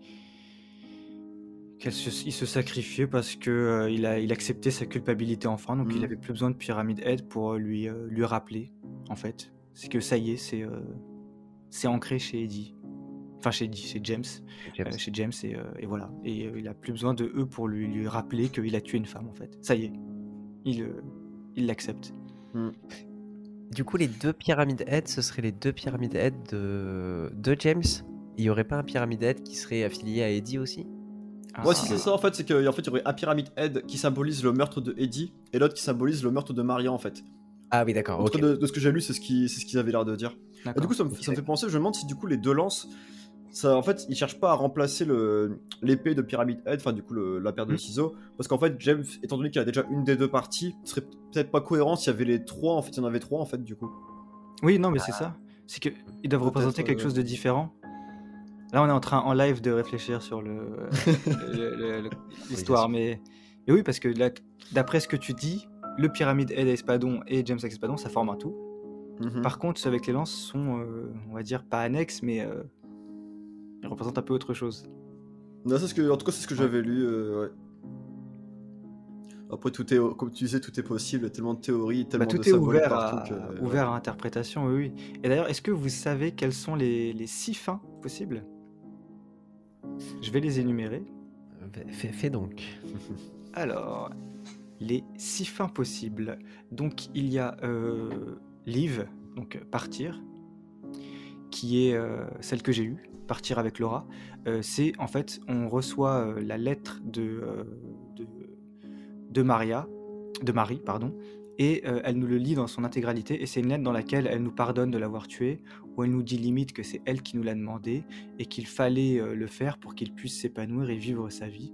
[SPEAKER 1] se, sacrifiait parce que euh, il a il acceptait sa culpabilité enfin, donc il
[SPEAKER 3] Mhm.
[SPEAKER 1] avait plus besoin de Pyramid Head pour lui euh, lui rappeler en fait. C'est que ça y est, c'est euh, c'est ancré chez Eddie. Enfin chez Eddie, c'est James,
[SPEAKER 2] James.
[SPEAKER 1] euh, chez James et, euh, et voilà. Et euh, il a plus besoin de eux pour lui lui rappeler qu'il a tué une femme en fait. Ça y est, il euh, il l'accepte.
[SPEAKER 2] Du coup, les deux pyramides head, ce seraient les deux pyramides head de, de James. Il y aurait pas un pyramide head qui serait affilié à Eddie aussi?
[SPEAKER 1] Ah,
[SPEAKER 3] Ouais, si c'est ça en fait, c'est qu'en fait il y aurait un pyramide Head qui symbolise le meurtre de Eddie et l'autre qui symbolise le meurtre de Maria en fait.
[SPEAKER 2] Ah oui, d'accord.
[SPEAKER 3] En tout
[SPEAKER 2] ok.
[SPEAKER 3] cas, de, de ce que j'ai lu, c'est ce qu'ils c'est ce qu'ils avaient l'air de dire. Et du coup, ça me,
[SPEAKER 2] Ok.
[SPEAKER 3] ça me fait penser, je me demande si du coup les deux lances, ça, en fait, ils cherchent pas à remplacer le- l'épée de Pyramid Head, enfin du coup le- la paire de
[SPEAKER 1] Mhm.
[SPEAKER 3] ciseaux, parce qu'en fait, James, étant donné qu'il a déjà une des deux parties, ce serait peut-être pas cohérent s'il y avait les trois, en fait, il y en avait trois en fait du coup.
[SPEAKER 1] Oui, non, mais c'est ça. C'est que ils doivent représenter quelque
[SPEAKER 3] euh,
[SPEAKER 1] chose de différent. Là, on est en train en live de réfléchir sur le (laughs) le- le- le- l'histoire, mais mais oui, parce que d'après ce que tu dis, le pyramide Ed Espadon et James Espadon, ça forme un tout.
[SPEAKER 3] Mhm.
[SPEAKER 1] Par contre, ceux avec les lances sont, euh, on va dire, pas annexes, mais euh, ils représentent un peu autre chose.
[SPEAKER 3] Non, c'est ce que, en tout cas, c'est ce que
[SPEAKER 1] Ouais.
[SPEAKER 3] j'avais lu. euh, ouais. Après, tout est, comme tu disais, tout est possible. Tellement de théories, tellement
[SPEAKER 1] Bah, tout
[SPEAKER 3] de
[SPEAKER 1] est
[SPEAKER 3] symboles
[SPEAKER 1] ouvert,
[SPEAKER 3] partout
[SPEAKER 1] à,
[SPEAKER 3] que-
[SPEAKER 1] ouvert à interprétation, oui, oui. Et d'ailleurs, est-ce que vous savez quelles sont les, les six fins possibles? Je vais les énumérer.
[SPEAKER 2] Fais, fais donc.
[SPEAKER 1] Alors, les six fins possibles. Donc, il y a euh, donc euh, partir, qui est euh, celle que j'ai eue, partir avec Laura. Euh, c'est en fait, on reçoit la lettre de, de, de Maria, de Marie, pardon, et elle nous le lit dans son intégralité. Et c'est une lettre dans laquelle elle nous pardonne de l'avoir tué, où elle nous dit limite que c'est elle qui nous l'a demandé et qu'il fallait le faire pour qu'il puisse s'épanouir et vivre sa vie.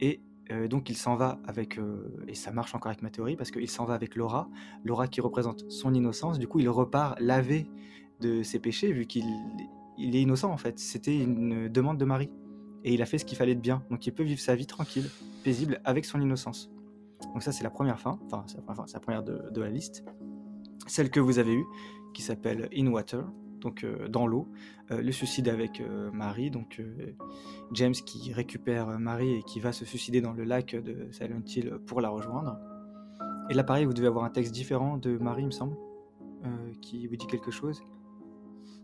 [SPEAKER 1] Et euh, donc il s'en va avec, euh, et ça marche encore avec ma théorie, parce qu'il s'en va avec Laura, Laura qui représente son innocence, du coup il repart lavé de ses péchés, vu qu'il il est innocent en fait, c'était une demande de Marie, et il a fait ce qu'il fallait de bien, donc il peut vivre sa vie tranquille, paisible, avec son innocence. Donc ça c'est la première fin, enfin c'est la première, de, de la liste, celle que vous avez eue, qui s'appelle In Water, donc euh, dans l'eau, Euh, le suicide avec euh, Marie, donc euh, James qui récupère Marie et qui va se suicider dans le lac de Silent Hill pour la rejoindre. Et là, pareil, vous devez avoir un texte différent de Marie, il me semble, euh, qui vous dit quelque chose.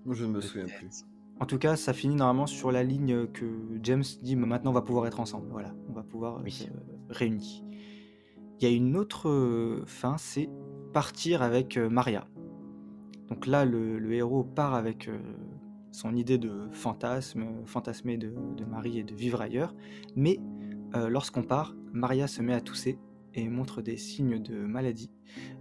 [SPEAKER 3] Moi, je ne me souviens plus.
[SPEAKER 1] En tout cas, ça finit normalement sur la ligne que James dit Mais maintenant on va pouvoir être ensemble. Voilà, on va pouvoir
[SPEAKER 2] Oui.
[SPEAKER 1] être réunis. Il y a une autre fin, c'est partir avec Maria. Donc là, le, héros part avec euh, son idée de fantasme, fantasmer de, Marie et de vivre ailleurs. Mais euh, lorsqu'on part, Maria se met à tousser et montre des signes de maladie.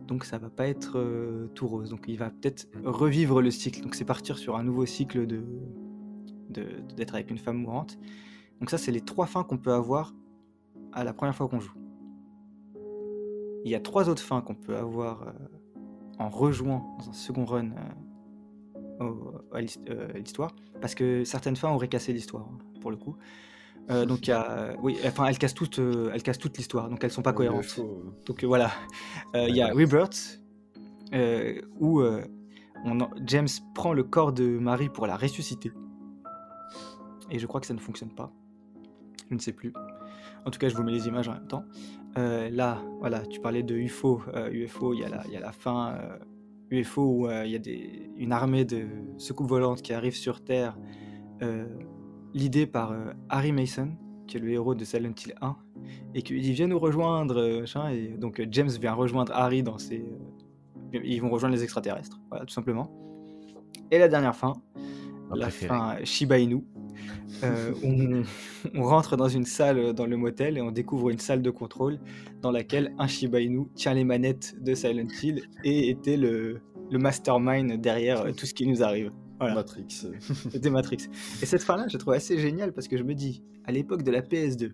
[SPEAKER 1] Donc ça va pas être euh, tout rose. Donc il va peut-être revivre le cycle. Donc c'est partir sur un nouveau cycle d'être avec une femme mourante. Donc ça c'est les trois fins qu'on peut avoir à la première fois qu'on joue. Il y a trois autres fins qu'on peut avoir en rejouant dans un second run euh, au- à l'his- euh, à l'histoire, parce que certaines fins auraient cassé l'histoire hein, pour le coup. Euh, (laughs) donc a, oui, enfin elles cassent toutes, euh, elles cassent toute l'histoire, donc elles sont pas
[SPEAKER 3] Ouais,
[SPEAKER 1] cohérentes.
[SPEAKER 3] faut, euh,
[SPEAKER 1] Donc euh, voilà, Euh, il y a Rebirth, euh, où euh, on en- James prend le corps de Marie pour la ressusciter. Et je crois que ça ne fonctionne pas. Je ne sais plus. En tout cas, je vous mets les images en même temps. Euh, là, voilà, tu parlais de UFO. Euh, UFO, il y, a la- il y a la fin euh, UFO où euh, il y a des, une armée de secoupes volantes qui arrivent sur Terre, euh, l'idée par euh, Harry Mason, qui est le héros de Silent Hill 1, et qui dit Viens nous rejoindre. euh, et donc euh, James vient rejoindre Harry dans ses. euh, ils vont rejoindre les extraterrestres, voilà, tout simplement. Et la dernière fin, la
[SPEAKER 2] préférée.
[SPEAKER 1] fin Shiba Inu. Euh, on, on rentre dans une salle euh, dans le motel et on découvre une salle de contrôle dans laquelle un Shiba Inu tient les manettes de Silent Hill et était le, le mastermind derrière euh, tout ce qui nous arrive. Voilà.
[SPEAKER 3] Matrix.
[SPEAKER 1] C'était Matrix. Et cette fin-là, je trouve assez géniale parce que je me dis, à l'époque de la PS2,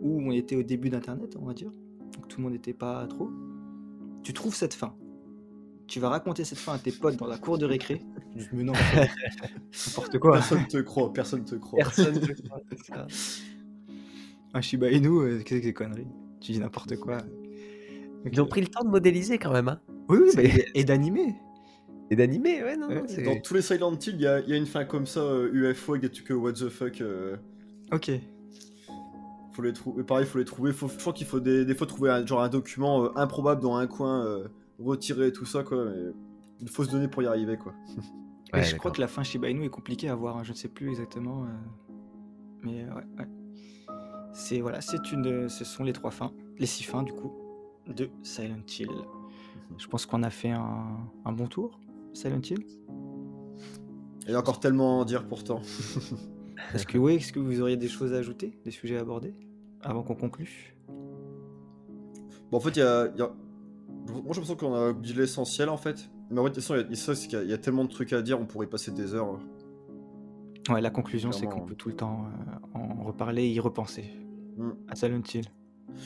[SPEAKER 1] où on était au début d'Internet, on va dire, donc tout le monde n'était pas trop, tu trouves cette fin. Tu vas raconter cette fin à tes potes dans la cour de récré. Mais (laughs) non, n'importe quoi.
[SPEAKER 3] Personne te croit, personne te croit.
[SPEAKER 2] Personne ne croit, c'est ça.
[SPEAKER 1] Un Shiba Inu, euh, qu'est-ce que c'est conneries? Tu dis n'importe quoi. Donc,
[SPEAKER 2] Ils ont pris le temps de modéliser quand même, hein.
[SPEAKER 1] Oui, oui, bah, et- d'animer.
[SPEAKER 2] Et d'animer, ouais, non,
[SPEAKER 1] Ouais,
[SPEAKER 2] non, c'est-
[SPEAKER 3] Dans tous les Silent Hill, il y, a- il y a une fin comme ça, euh, UFO avec des trucs euh, what the fuck. euh,
[SPEAKER 1] Ok.
[SPEAKER 3] faut les trouver. Pareil, faut les trouver. Faut, je crois qu'il faut des, des fois trouver un, genre un document euh, improbable dans un coin, euh, retirer et tout ça quoi. Mais il faut se donner pour y arriver quoi.
[SPEAKER 1] Et je crois que la fin Shiba Inu est compliquée à voir, hein, je ne sais plus exactement. euh, Mais euh, ouais, ouais. C'est voilà, c'est une, ce sont les trois fins, les six fins du coup de Silent Hill. Je pense qu'on a fait un, un bon tour, Silent Hill.
[SPEAKER 3] Il y a encore tellement à en dire pourtant. (laughs)
[SPEAKER 1] Est-ce que oui, est-ce que vous auriez des choses à ajouter, des sujets à aborder avant qu'on conclue?
[SPEAKER 3] Bon, en fait, il y a, il y a- Moi, j'ai l'impression qu'on a dit l'essentiel en fait. Mais en fait, de toute façon, il y a, ça, c'est qu'il y a- il y a tellement de trucs à dire, on pourrait passer des heures.
[SPEAKER 1] Ouais, la conclusion, c'est qu'on peut tout le temps euh, en reparler et y repenser
[SPEAKER 3] Mm.
[SPEAKER 1] à Silent Hill.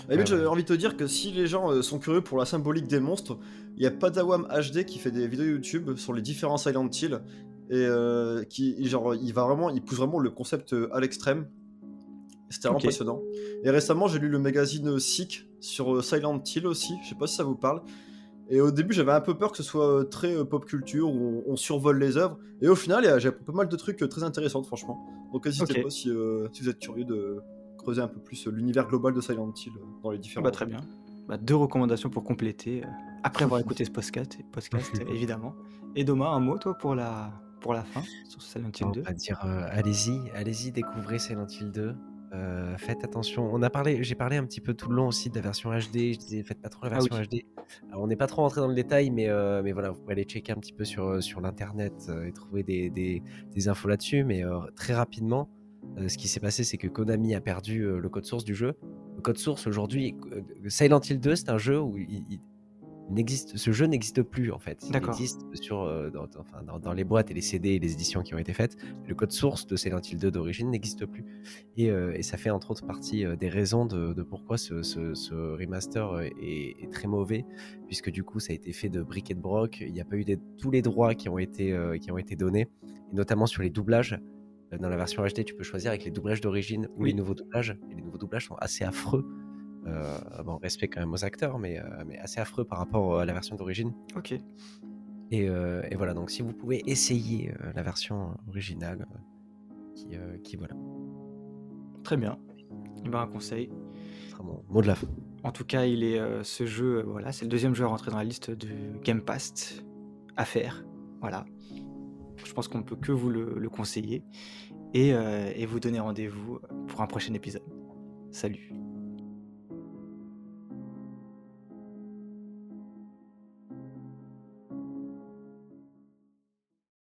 [SPEAKER 3] La limite,
[SPEAKER 2] Ouais,
[SPEAKER 3] j'avais envie de te dire que si les gens euh, sont curieux pour la symbolique des monstres, il y a Padawam HD qui fait des vidéos YouTube sur les différents Silent Hill et euh, qui genre il va vraiment il pousse vraiment le concept euh, à l'extrême. C'était vraiment passionnant. Et récemment, j'ai lu le magazine Sick sur euh, Silent Hill aussi, je sais pas si ça vous parle. Et au début, j'avais un peu peur que ce soit euh, très euh, pop culture où on, on survole les œuvres et au final, j'ai appris pas mal de trucs euh, très intéressants franchement. Donc n'hésitez pas si, euh, si vous êtes curieux de creuser un peu plus euh, l'univers global de Silent Hill euh, dans les différents
[SPEAKER 1] Bah, très bien. Bah, deux recommandations pour compléter, euh, après avoir (laughs) écouté ce podcast, podcast (laughs) évidemment. Et Doma, un mot, toi, pour la, pour la fin, sur Silent Hill
[SPEAKER 2] On
[SPEAKER 1] 2
[SPEAKER 2] va dire euh, allez-y, allez-y, découvrez Silent Hill 2. Euh, faites attention. On a parlé, j'ai parlé un petit peu tout le long aussi de la version HD. Je disais faites pas trop la
[SPEAKER 1] Ah oui.
[SPEAKER 2] version HD. Alors, on n'est pas trop rentré dans le détail, mais euh, mais voilà, vous pouvez aller checker un petit peu sur euh, sur l'internet euh, et trouver des, des, des infos là-dessus. Mais très rapidement, ce qui s'est passé, c'est que Konami a perdu le code source du jeu. Le code source aujourd'hui, Silent Hill 2, c'est un jeu où il n'existe, ce jeu n'existe plus en fait. Il existe sur, euh, dans, enfin, dans, dans les boîtes et les CD et les éditions qui ont été faites. Le code source de Silent Hill 2 d'origine n'existe plus. Et, euh, et ça fait entre autres partie euh, des raisons de, de pourquoi ce, ce- ce remaster est, est très mauvais, puisque du coup ça a été fait de briques et de broc. Il n'y a pas eu des- tous les droits qui ont été, qui ont été donnés, et notamment sur les doublages. Dans la version HD, tu peux choisir avec les doublages d'origine ou
[SPEAKER 1] Oui.
[SPEAKER 2] les nouveaux doublages. Et les nouveaux doublages sont assez affreux. Euh, bon, respect quand même aux acteurs, mais, euh, mais assez affreux par rapport à la version d'origine.
[SPEAKER 1] Ok.
[SPEAKER 2] Et, euh, et voilà, donc si vous pouvez essayer euh, la version originale, euh, qui, euh, qui voilà,
[SPEAKER 1] Très bien. Eh ben, un conseil.
[SPEAKER 2] mon mot de la fin.
[SPEAKER 1] En tout cas, il est euh, ce jeu, euh, voilà, c'est le deuxième jeu à rentrer dans la liste de Game Pass à faire. Voilà. Je pense qu'on ne peut que vous le, le conseiller et, euh, et vous donner rendez-vous pour un prochain épisode. Salut.